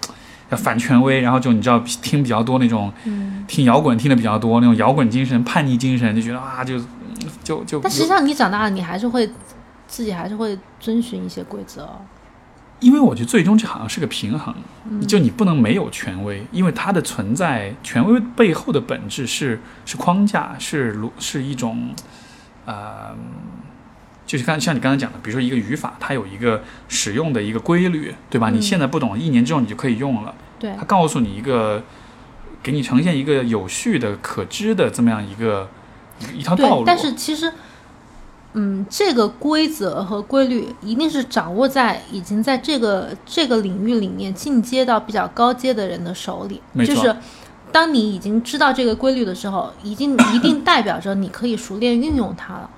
要反权威，然后就你知道听比较多那种嗯，听摇滚听的比较多那种摇滚精神、叛逆精神，就觉得啊就嗯就就但实际上你长大了，你还是会自己还是会遵循一些规则。因为我觉得最终这好像是个平衡，嗯就你不能没有权威，因为它的存在，权威背后的本质是是框架，是逻是一种，呃，就是刚像你刚才讲的，比如说一个语法，它有一个使用的一个规律，对吧？嗯你现在不懂，一年之后你就可以用了。对它告诉你一个，给你呈现一个有序的、可知的这么样一个一条道路。，对但是其实，嗯，这个规则和规律一定是掌握在已经在这个这个领域里面进阶到比较高阶的人的手里。没错就是当你已经知道这个规律的时候，已经一定代表着你可以熟练运用它了。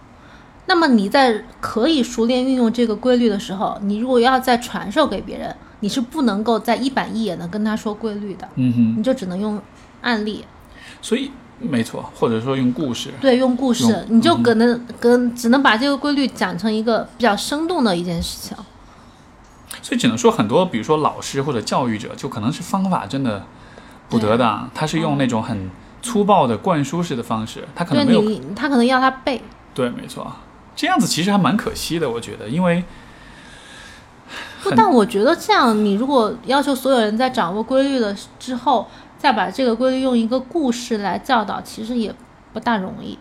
那么你在可以熟练运用这个规律的时候，你如果要再传授给别人，你是不能够在一板一眼的跟他说规律的，嗯哼，你就只能用案例。所以没错，或者说用故事。对，用故事，你就嗯可能跟只能把这个规律讲成一个比较生动的一件事情。所以只能说很多，比如说老师或者教育者，就可能是方法真的不得当，他是用那种很粗暴的灌输式的方式，他可能没有你，他可能要他背，对，没错，这样子其实还蛮可惜的，我觉得，因为不，但我觉得这样，你如果要求所有人在掌握规律了之后，再把这个规律用一个故事来教导，其实也不大容易。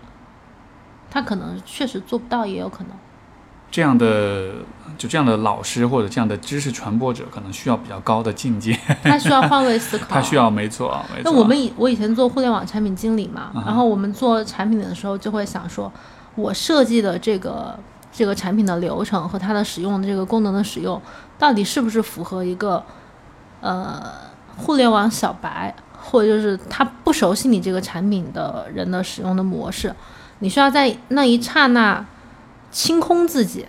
他可能确实做不到，也有可能。这样的就这样的老师或者这样的知识传播者，可能需要比较高的境界，他需要换位思考。他需要没错，没错。那我们以我以前做互联网产品经理嘛，嗯然后我们做产品的时候就会想说，我设计的这个这个产品的流程和它的使用的这个功能的使用，到底是不是符合一个呃互联网小白，或者就是他不熟悉你这个产品的人的使用的模式，你需要在那一刹那清空自己，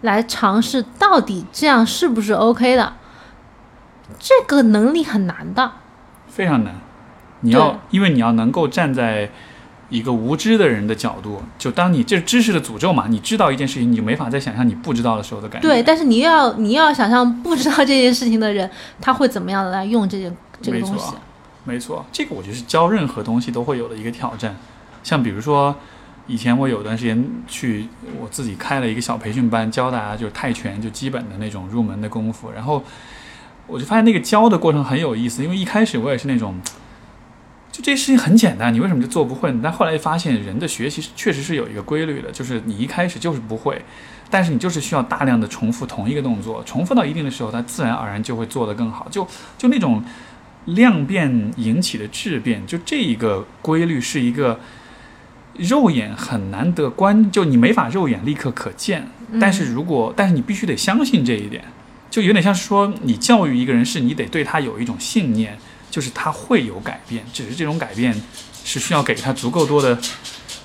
来尝试到底这样是不是 OK 的。这个能力很难的，非常难，你要因为你要能够站在一个无知的人的角度，就当你这知识的诅咒嘛，你知道一件事情，你就没法再想象你不知道的时候的感觉。对，但是你又要你又要想象不知道这件事情的人，他会怎么样来用这件这个没错东西。没错，这个我觉得是教任何东西都会有的一个挑战。像比如说，以前我有段时间去我自己开了一个小培训班，教大家就是泰拳，就基本的那种入门的功夫。然后我就发现那个教的过程很有意思，因为一开始我也是那种，就这事情很简单，你为什么就做不会呢？但后来发现人的学习确实是有一个规律的，就是你一开始就是不会，但是你就是需要大量的重复同一个动作，重复到一定的时候，它自然而然就会做得更好。就就那种量变引起的质变，就这一个规律是一个肉眼很难得观，就你没法肉眼立刻可见。嗯但是如果但是你必须得相信这一点，就有点像是说你教育一个人，是你得对他有一种信念，就是他会有改变，只是这种改变是需要给他足够多的。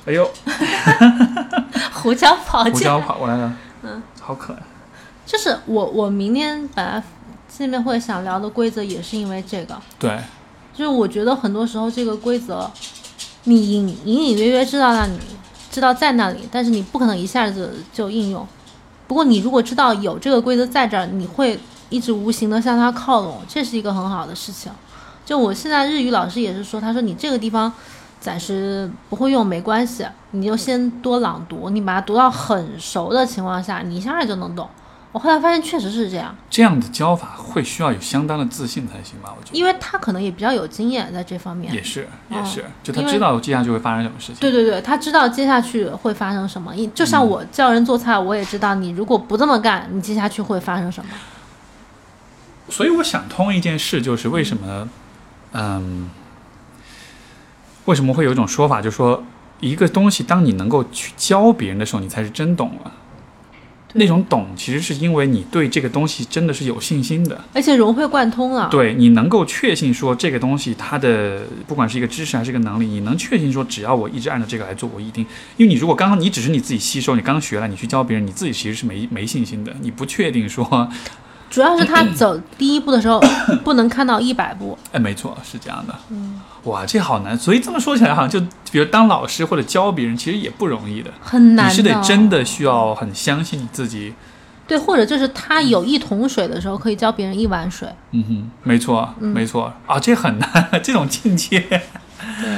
哎呦 胡椒跑胡椒跑过来了，嗯，好可爱。就是我我明天本来见面会想聊的规则也是因为这个，对，就是我觉得很多时候这个规则，你隐隐隐约约知道那里，知道在那里，但是你不可能一下子就应用。不过你如果知道有这个规则在这儿，你会一直无形的向它靠拢，这是一个很好的事情。就我现在日语老师也是说，他说你这个地方暂时不会用没关系，你就先多朗读，你把它读到很熟的情况下，你一下就能懂。我后来发现确实是这样，这样的教法会需要有相当的自信才行吧？我觉得因为他可能也比较有经验在这方面。也是也嗯是，就他知道接下去会发生什么事情。对对对，他知道接下去会发生什么。一就像我教人做菜，我也知道你如果不这么干，你接下去会发生什么。所以我想通一件事，就是为什么，嗯，为什么会有一种说法，就是说一个东西，当你能够去教别人的时候，你才是真懂了。那种懂，其实是因为你对这个东西真的是有信心的，而且融会贯通了。对你能够确信说这个东西它的不管是一个知识还是一个能力，你能确信说只要我一直按照这个来做，我一定，因为你如果刚刚你只是你自己吸收，你刚学了，你去教别人，你自己其实是没没信心的，你不确定说，主要是他走第一步的时候 不能看到一百步。哎，没错，是这样的。嗯，哇，这好难。所以这么说起来，好像就比如当老师或者教别人，其实也不容易的。很难。你是得真的需要很相信你自己。对，或者就是他有一桶水的时候，可以教别人一碗水。嗯哼，没错，嗯没错啊，这很难，这种境界。对，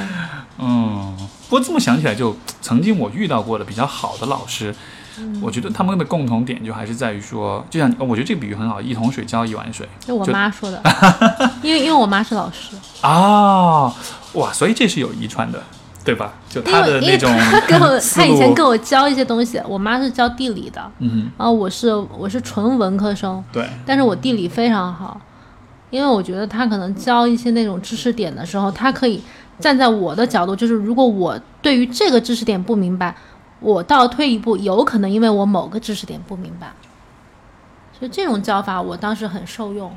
嗯，不过这么想起来就，曾经我遇到过的比较好的老师，嗯我觉得他们的共同点就还是在于说，就像我觉得这个比喻很好，一桶水浇一碗水就我妈说的，因为因为我妈是老师。啊，哇，所以这是有遗传的。对吧？就因他的那种他跟我，思他以前路跟我教一些东西，我妈是教地理的，嗯然后我是我是纯文科生，对，但是我地理非常好，因为我觉得他可能教一些那种知识点的时候，他可以站在我的角度，就是如果我对于这个知识点不明白，我倒退一步，有可能因为我某个知识点不明白，所以这种教法我当时很受用。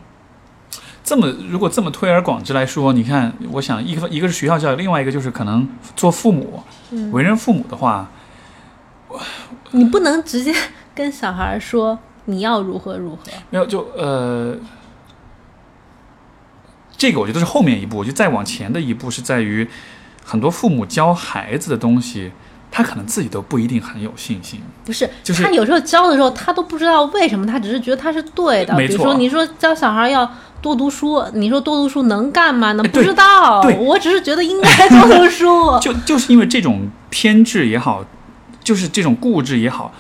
这么如果这么推而广之来说，你看，我想一个一个是学校教育，另外一个就是可能做父母，嗯。为人父母的话，你不能直接跟小孩说你要如何如何，没有就呃，这个我觉得是后面一步，我觉得再往前的一步是在于很多父母教孩子的东西，他可能自己都不一定很有信心。不是，就是他有时候教的时候，他都不知道为什么，他只是觉得他是对的。没错比如说，你说教小孩要多读书，你说多读书能干嘛呢？不知道，对我只是觉得应该多读书。就就是因为这种偏执也好，就是这种固执也好，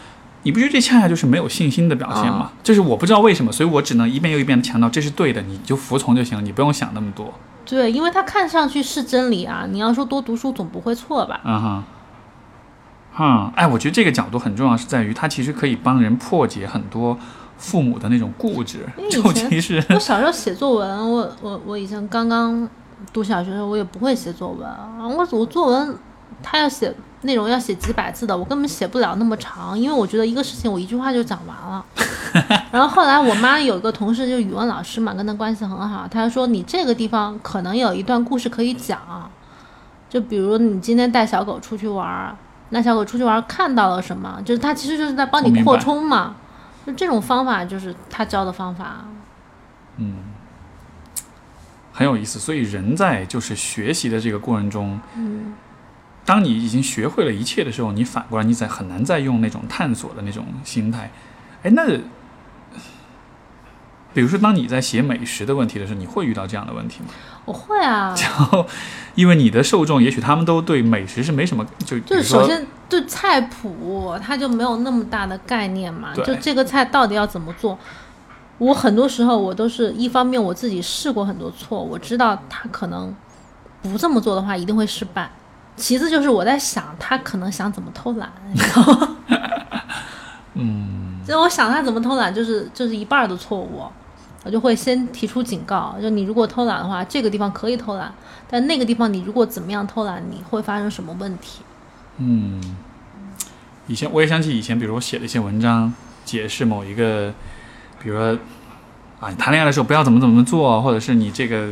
你不觉得这恰恰就是没有信心的表现吗？就是我不知道为什么，所以我只能一遍又一遍的强调这是对的，你就服从就行了，你不用想那么多。对，因为他看上去是真理啊。你要说多读书总不会错吧？嗯哼，哈，哎，我觉得这个角度很重要，是在于它其实可以帮人破解很多父母的那种固执因为，以前其是我小时候写作文，我我我以前刚刚读小学的时候，我也不会写作文啊。我我作文，他要写内容要写几百字的，我根本写不了那么长，因为我觉得一个事情我一句话就讲完了。然后后来我妈有一个同事，就是语文老师嘛，跟她关系很好，她说你这个地方可能有一段故事可以讲，就比如你今天带小狗出去玩儿，那小狗出去玩看到了什么，就是它其实就是在帮你扩充嘛。就这种方法，就是他教的方法。嗯很有意思。所以人在就是学习的这个过程中，嗯，当你已经学会了一切的时候，你反过来你再很难再用那种探索的那种心态。哎，那比如说当你在写美食的问题的时候，你会遇到这样的问题吗？我会啊，因为你的受众也许他们都对美食是没什么，就就是首先对菜谱，他就没有那么大的概念嘛，就这个菜到底要怎么做。我很多时候我都是一方面我自己试过很多错，我知道他可能不这么做的话一定会失败。其次就是我在想他可能想怎么偷懒，你知道吗？嗯，就我想他怎么偷懒，就是就是一半的错误，我就会先提出警告，就你如果偷懒的话，这个地方可以偷懒，但那个地方你如果怎么样偷懒，你会发生什么问题？嗯，以前我也想起以前，比如我写了一些文章，解释某一个，比如说啊，你谈恋爱的时候不要怎么怎么做，或者是你这个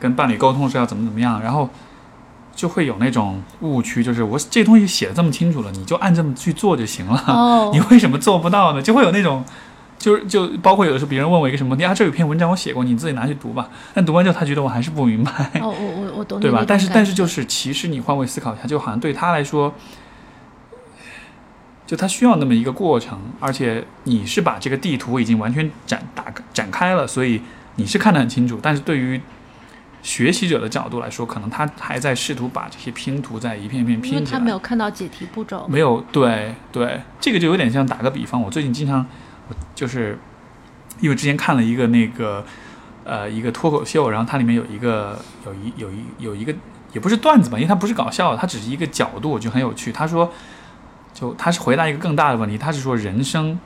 跟伴侣沟通是要怎么怎么样，然后就会有那种误区，就是我这东西写的这么清楚了，你就按这么去做就行了，哦 你为什么做不到呢？就会有那种。就是就包括有的时候别人问我一个什么问题啊，这有篇文章我写过，你自己拿去读吧。但读完之后，他觉得我还是不明白。哦，我我我懂 对吧但是但是就是，其实你换位思考一下，就好像对他来说，就他需要那么一个过程，而且你是把这个地图已经完全展打展开了，所以你是看得很清楚。但是对于学习者的角度来说，可能他还在试图把这些拼图在一片一片拼起来。他没有看到解题步骤。没有，对对，这个就有点像打个比方，我最近经常，我就是因为之前看了一个那个呃一个脱口秀，然后它里面有一个有一有一有一个也不是段子吧，因为它不是搞笑的，它只是一个角度，我觉得很有趣。他说，就他是回答一个更大的问题，他是说人生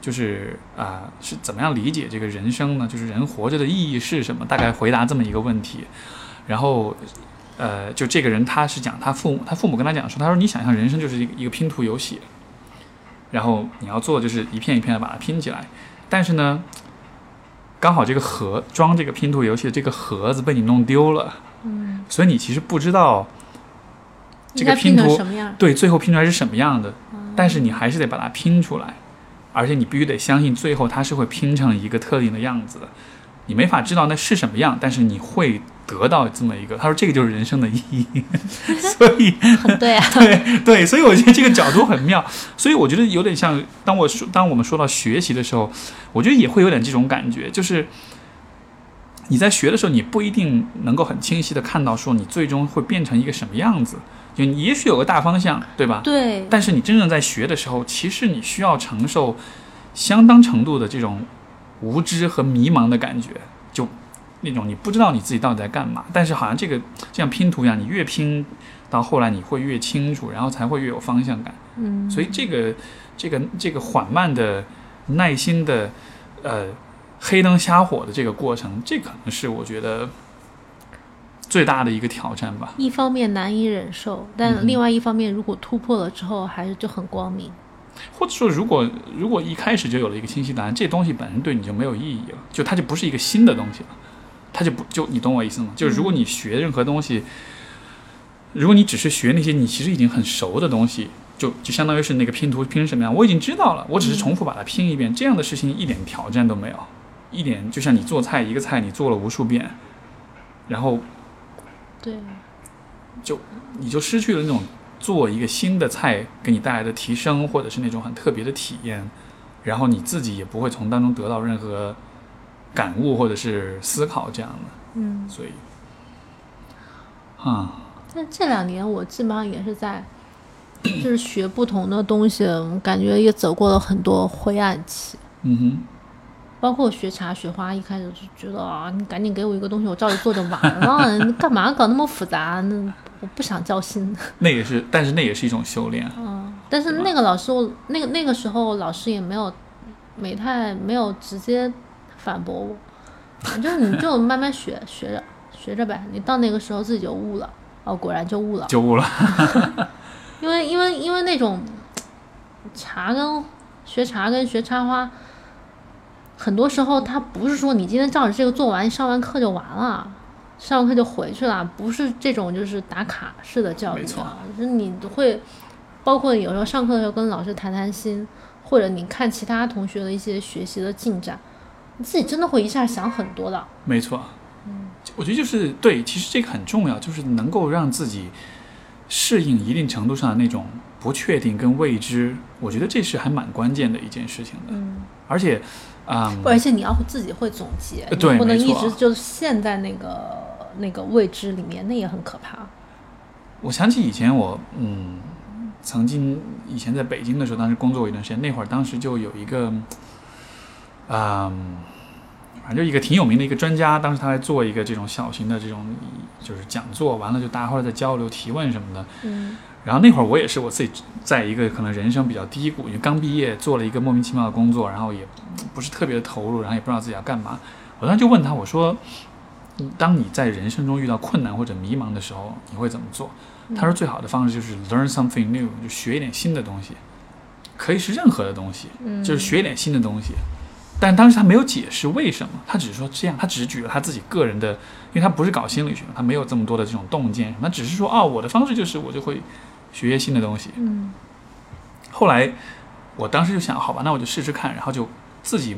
就是啊、是怎么样理解这个人生呢？就是人活着的意义是什么？大概回答这么一个问题，然后。呃，就这个人，他是讲他父，他父母跟他讲说，他说你想象人生就是一个一个拼图游戏，然后你要做的就是一片一片的把它拼起来，但是呢，刚好这个盒装这个拼图游戏的这个盒子被你弄丢了，嗯，所以你其实不知道这个拼图什么样？对最后拼出来是什么样的，嗯。但是你还是得把它拼出来，而且你必须得相信最后它是会拼成一个特定的样子的。你没法知道那是什么样，但是你会得到这么一个。他说这个就是人生的意义，所 以很对啊。对 对，所以我觉得这个角度很妙。所以我觉得有点像，当我说当我们说到学习的时候，我觉得也会有点这种感觉，就是你在学的时候，你不一定能够很清晰的看到说你最终会变成一个什么样子，就你也许有个大方向，对吧？对，但是你真正在学的时候，其实你需要承受相当程度的这种无知和迷茫的感觉。就那种你不知道你自己到底在干嘛，但是好像这个就像拼图一样，你越拼到后来你会越清楚，然后才会越有方向感。嗯，所以这个这个这个缓慢的、耐心的，呃，黑灯瞎火的这个过程，这可能是我觉得最大的一个挑战吧。一方面难以忍受，嗯但另外一方面，如果突破了之后，还是就很光明。或者说，如果如果一开始就有了一个清晰答案，这东西本身对你就没有意义了，就它就不是一个新的东西了，它就不就你懂我意思吗？就是如果你学任何东西，如果你只是学那些你其实已经很熟的东西，就就相当于是那个拼图拼成什么样，我已经知道了，我只是重复把它拼一遍，这样的事情一点挑战都没有，一点就像你做菜，一个菜你做了无数遍，然后对，就你就失去了那种做一个新的菜给你带来的提升，或者是那种很特别的体验，然后你自己也不会从当中得到任何感悟或者是思考这样的，嗯。所以，啊，但这两年我基本上也是在，就是学不同的东西，感觉也走过了很多灰暗期。嗯哼，包括学茶学花，一开始就觉得啊，你赶紧给我一个东西，我照着做就完了，你干嘛搞那么复杂？那我不想交心。那也是，但是那也是一种修炼，嗯，但是那个老师，我那个那个时候老师也没有，没太没有直接反驳我，反正你就 慢慢学学着学着呗，你到那个时候自己就悟了。哦，果然就悟了，就悟了。因为因为因为那种茶跟学茶跟学插花，很多时候他不是说你今天照着这个做完，上完课就完了，上完课就回去了，不是这种就是打卡式的教育啊，就是你会包括有时候上课的时候跟老师谈谈心，或者你看其他同学的一些学习的进展，你自己真的会一下想很多的。没错，嗯我觉得就是对，其实这个很重要，就是能够让自己适应一定程度上的那种不确定跟未知，我觉得这是还蛮关键的一件事情的。嗯，而且，嗯，而且你要自己会总结，呃对不能一直就陷在那个那个未知里面，那也很可怕。我想起以前我嗯，曾经以前在北京的时候，当时工作过一段时间，那会儿当时就有一个，嗯，反正就一个挺有名的一个专家，当时他在做一个这种小型的这种就是讲座，完了就大家后来在交流提问什么的。嗯然后那会儿我也是我自己在一个可能人生比较低谷，因为刚毕业做了一个莫名其妙的工作，然后也不是特别的投入，然后也不知道自己要干嘛。我当时就问他，我说：“嗯当你在人生中遇到困难或者迷茫的时候，你会怎么做？”他说：“最好的方式就是 learn something new，就学一点新的东西，可以是任何的东西，嗯，就是学一点新的东西。”但当时他没有解释为什么，他只是说这样，他只是举了他自己个人的，因为他不是搞心理学，他没有这么多的这种洞见，他只是说哦，我的方式就是我就会学一些新的东西。嗯后来我当时就想，好吧，那我就试试看，然后就自己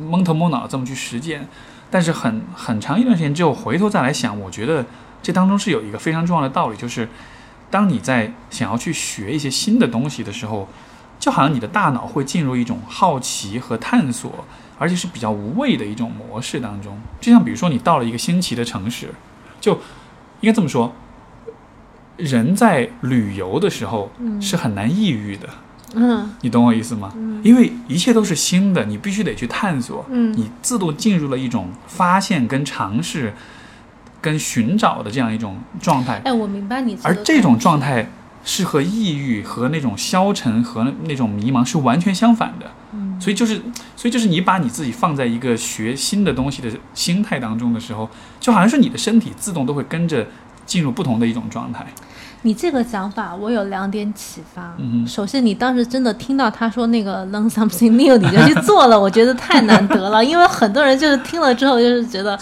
蒙头蒙脑地这么去实践。但是很很长一段时间之后，回头再来想，我觉得这当中是有一个非常重要的道理，就是当你在想要去学一些新的东西的时候，就好像你的大脑会进入一种好奇和探索，而且是比较无畏的一种模式当中。就像比如说，你到了一个新奇的城市，就应该这么说，人在旅游的时候嗯是很难抑郁的。嗯你懂我意思吗？嗯因为一切都是新的，你必须得去探索，嗯你自动进入了一种发现、跟尝试、跟寻找的这样一种状态，哎，我明白你而这种状态是和抑郁、和那种消沉、和那种迷茫是完全相反的。嗯所以就是，所以就是你把你自己放在一个学新的东西的心态当中的时候，就好像是你的身体自动都会跟着进入不同的一种状态。你这个想法，我有两点启发。嗯哼首先，你当时真的听到他说那个 learn something new，你就去 做了，我觉得太难得了。因为很多人就是听了之后，就是觉得。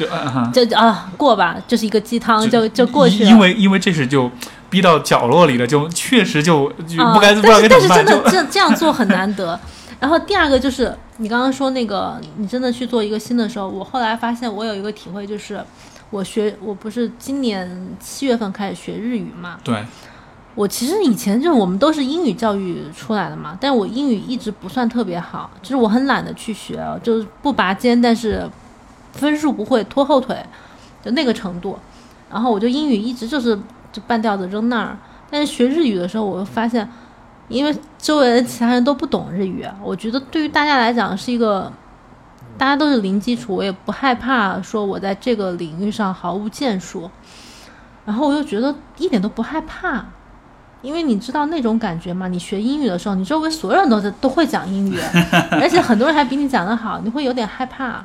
就啊过吧，就是一个鸡汤，就就过去了。因为因为这是就逼到角落里了，就确实就就啊不该、不知道该但是怎么办，但是真的这这样做很难得。然后第二个就是你刚刚说那个，你真的去做一个新的时候，我后来发现我有一个体会，就是我学我不是今年七月份开始学日语嘛，对，我其实以前就是我们都是英语教育出来的嘛，但是我英语一直不算特别好，就是我很懒得去学，就是不拔尖，但是分数不会拖后腿，就那个程度。然后我就英语一直就是就半吊子扔那儿，但是学日语的时候，我又发现，因为周围的其他人都不懂日语，啊我觉得对于大家来讲是一个大家都是零基础，我也不害怕说我在这个领域上毫无建树，然后我又觉得一点都不害怕，因为你知道那种感觉嘛？你学英语的时候，你周围所有人都在都会讲英语，而且很多人还比你讲得好，你会有点害怕。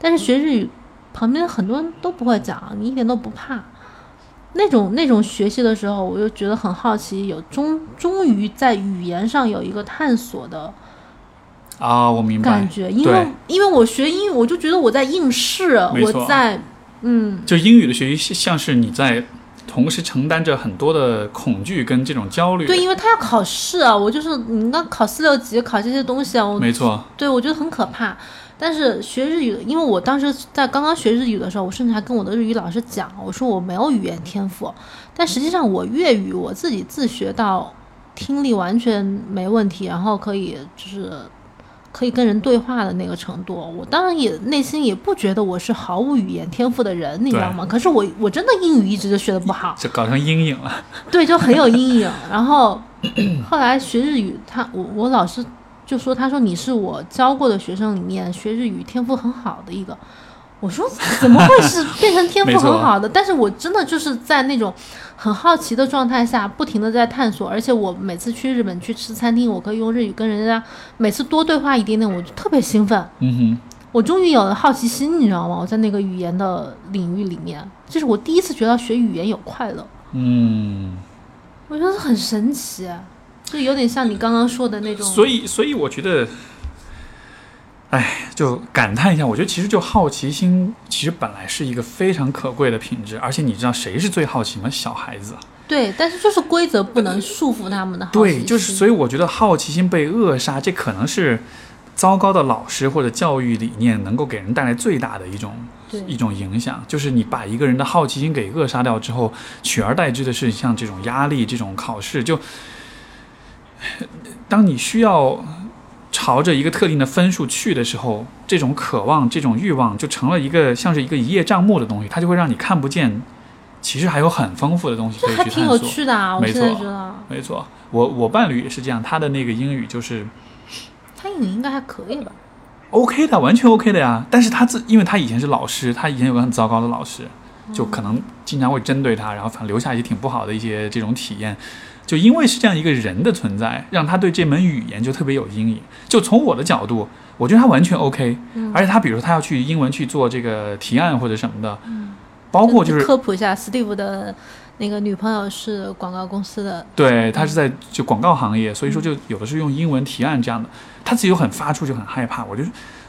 但是学日语，旁边很多人都不会讲，你一点都不怕。那种那种学习的时候，我就觉得很好奇，有终终于在语言上有一个探索的啊，我明白。感觉，因为因为我学英语，我就觉得我在应试，我在嗯，就英语的学习，像是你在同时承担着很多的恐惧跟这种焦虑。对，因为他要考试啊，我就是你那考四六级，考这些东西啊，我没错，对我觉得很可怕。但是学日语，因为我当时在刚刚学日语的时候，我甚至还跟我的日语老师讲，我说我没有语言天赋，但实际上我粤语我自己自学到听力完全没问题，然后可以就是可以跟人对话的那个程度。我当然也内心也不觉得我是毫无语言天赋的人，你知道吗？可是我我真的英语一直就学的不好，就搞成阴影了。对，就很有阴影。然后 后来学日语，他我我老师就说，他说你是我教过的学生里面学日语天赋很好的一个。我说怎么会是 变成天赋很好的？但是我真的就是在那种很好奇的状态下，不停的在探索。而且我每次去日本去吃餐厅，我可以用日语跟人家每次多对话一点点，我就特别兴奋。嗯哼我终于有了好奇心，你知道吗？我在那个语言的领域里面，这是我第一次觉得学语言有快乐。嗯，我觉得很神奇，就有点像你刚刚说的那种。所以，所以我觉得，哎，就感叹一下，我觉得其实就好奇心，其实本来是一个非常可贵的品质，而且你知道谁是最好奇吗？小孩子。对，但是就是规则不能束缚他们的好奇心。对，就是所以我觉得好奇心被扼杀，这可能是糟糕的老师或者教育理念能够给人带来最大的一种一种影响，就是你把一个人的好奇心给扼杀掉之后，取而代之的是像这种压力、这种考试，就当你需要朝着一个特定的分数去的时候，这种渴望、这种欲望就成了一个像是一个一叶障目的东西，它就会让你看不见，其实还有很丰富的东西可以这还挺有。趣的啊！我没现在错没错，我我伴侣也是这样，他的那个英语就是他英语应该还可以吧？OK 的，完全 OK 的呀。但是他自，因为他以前是老师，他以前有个很糟糕的老师，就可能经常会针对他，然后反正留下一些挺不好的一些这种体验。就因为是这样一个人的存在，让他对这门语言就特别有阴影。就从我的角度，我觉得他完全 OK，、嗯。而且他比如说他要去英文去做这个提案或者什么的，包括就是科普一下，Steve 的那个女朋友是广告公司的，对他是在就广告行业，所以说就有的是用英文提案这样的，他自己又很发怵，就很害怕。我就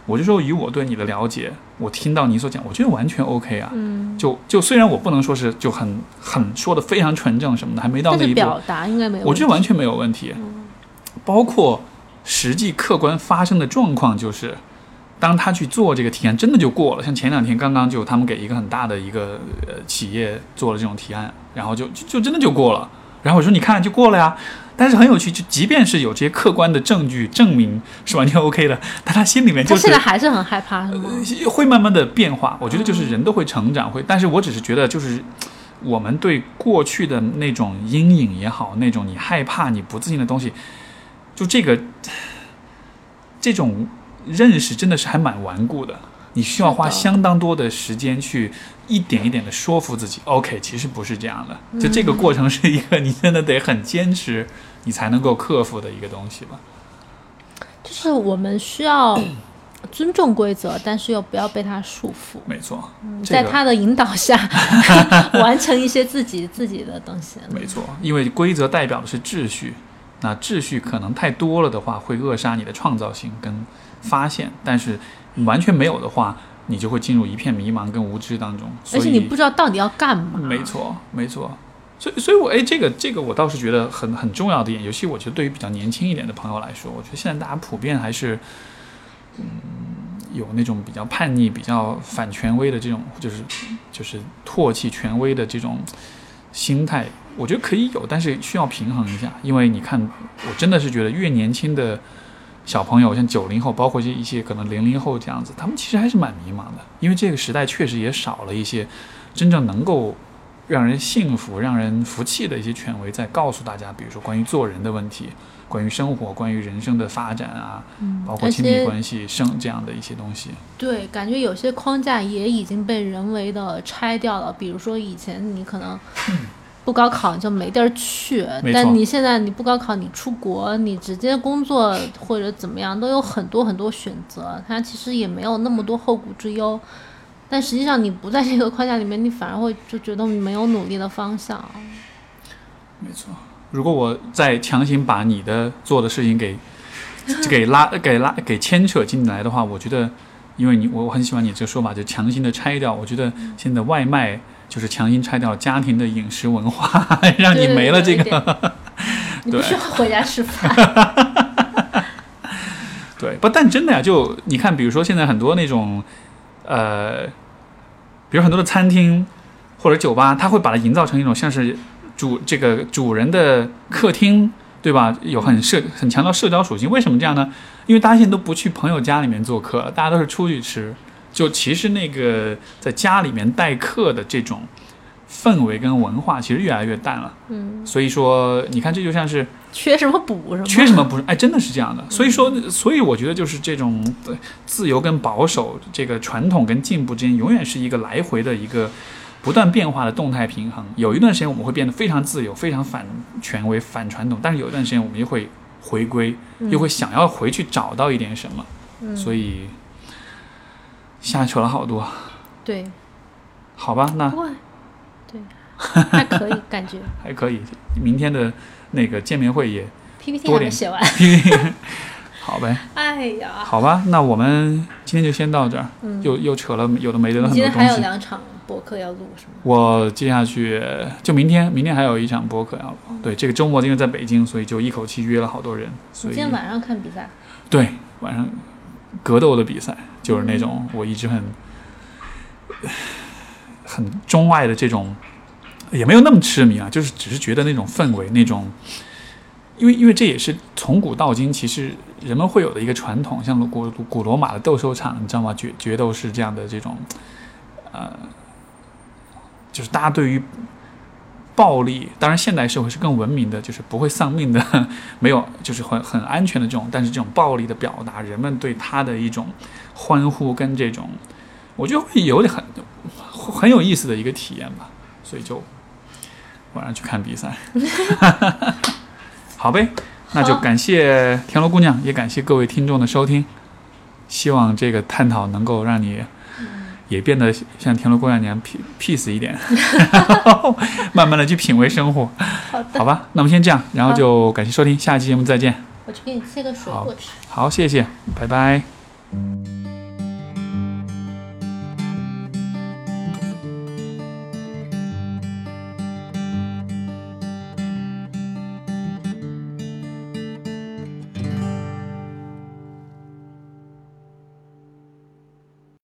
我就说以我对你的了解，我听到你所讲，我觉得完全 OK 啊。嗯，就就虽然我不能说是就很很说的非常纯正什么的，还没到那一步，但是表达应该没有。我觉得完全没有问题。包括实际客观发生的状况，就是当他去做这个提案，真的就过了。像前两天刚刚就他们给一个很大的一个呃企业做了这种提案，然后就就就真的就过了。然后我说你看就过了呀，但是很有趣，就即便是有这些客观的证据证明是完全 OK 的，但他心里面就是他现在还是很害怕，是吗？会慢慢的变化。我觉得就是人都会成长，会，但是我只是觉得就是我们对过去的那种阴影也好，那种你害怕、你不自信的东西，就这个这种认识真的是还蛮顽固的。你需要花相当多的时间去一点一点的说服自己，OK，其实不是这样的。就这个过程是一个你真的得很坚持，你才能够克服的一个东西吧。就是我们需要 尊重规则，但是又不要被它束缚。没错，这个在他的引导下，完成一些自己自己的东西。没错，因为规则代表的是秩序，那秩序可能太多了的话，会扼杀你的创造性跟发现；但是完全没有的话，你就会进入一片迷茫跟无知当中。而且你不知道到底要干嘛。没错，没错。所以，所以我哎，这个这个我倒是觉得很很重要的一点，尤其我觉得对于比较年轻一点的朋友来说，我觉得现在大家普遍还是，嗯，有那种比较叛逆、比较反权威的这种，就是就是唾弃权威的这种心态。我觉得可以有，但是需要平衡一下，因为你看，我真的是觉得越年轻的小朋友，像九零后，包括一些可能零零后这样子，他们其实还是蛮迷茫的，因为这个时代确实也少了一些真正能够让人幸福、让人服气的一些权威，在告诉大家，比如说关于做人的问题，关于生活、关于人生的发展啊，嗯，包括亲密关系、生这样的一些东西。对，感觉有些框架也已经被人为的拆掉了。比如说以前你可能 不高考就没地儿去，但你现在你不高考，你出国，你直接工作或者怎么样，都有很多很多选择。它其实也没有那么多后顾之忧。但实际上你不在这个框架里面，你反而会就觉得没有努力的方向。没错，如果我再强行把你的做的事情给给拉给拉给牵扯进来的话，我觉得，因为你我我很喜欢你这个说法，就强行的拆掉。我觉得现在外卖就是强行拆掉家庭的饮食文化，让你没了这个。对你不需要回家吃饭。对，不，但真的呀，就你看，比如说现在很多那种，呃，比如很多的餐厅或者酒吧，它会把它营造成一种像是主这个主人的客厅，对吧？有很社很强调社交属性。为什么这样呢？因为大家现在都不去朋友家里面做客，大家都是出去吃。就其实那个在家里面待客的这种氛围跟文化，其实越来越淡了。嗯，所以说，你看，这就像是。缺什么补什么。缺什么不是？哎，真的是这样的。所以说，所以我觉得就是这种呃自由跟保守，这个传统跟进步之间，永远是一个来回的一个不断变化的动态平衡。有一段时间我们会变得非常自由，非常反权威、反传统，但是有一段时间我们又会回归，又会想要回去找到一点什么。嗯，所以瞎扯了好多，对，好吧？那 还可以感觉。还可以。明天的那个见面会也 PPT 还没写完。好呗，哎呀，好吧？那我们今天就先到这儿。嗯，又又扯了有的没的的很多你今天还有。两场博客要录是吗？我接下去就明天，明天还有一场博客要录。对，这个周末因为在北京，所以就一口气约了好多人。所以你今天晚上看比赛？对晚上格斗的比赛，就是那种我一直很 很钟爱的这种，也没有那么痴迷啊，就是只是觉得那种氛围，那种。因为，因为这也是从古到今，其实人们会有的一个传统，像古古罗马的斗兽场，你知道吗？决决斗士这样的这种，呃，就是大家对于暴力，当然现代社会是更文明的，就是不会丧命的，没有就是很很安全的这种，但是这种暴力的表达，人们对他的一种欢呼跟这种，我觉得会有点很很有意思的一个体验吧，所以就晚上去看比赛。好呗，那就感谢田螺姑娘，也感谢各位听众的收听。希望这个探讨能够让你也变得像田螺姑娘那样 pe- peace 一点，慢慢的去品味生活，好的，好吧？那我们先这样，然后就感谢收听，下期节目再见。我去给你切个水果吃。好，谢谢，拜拜。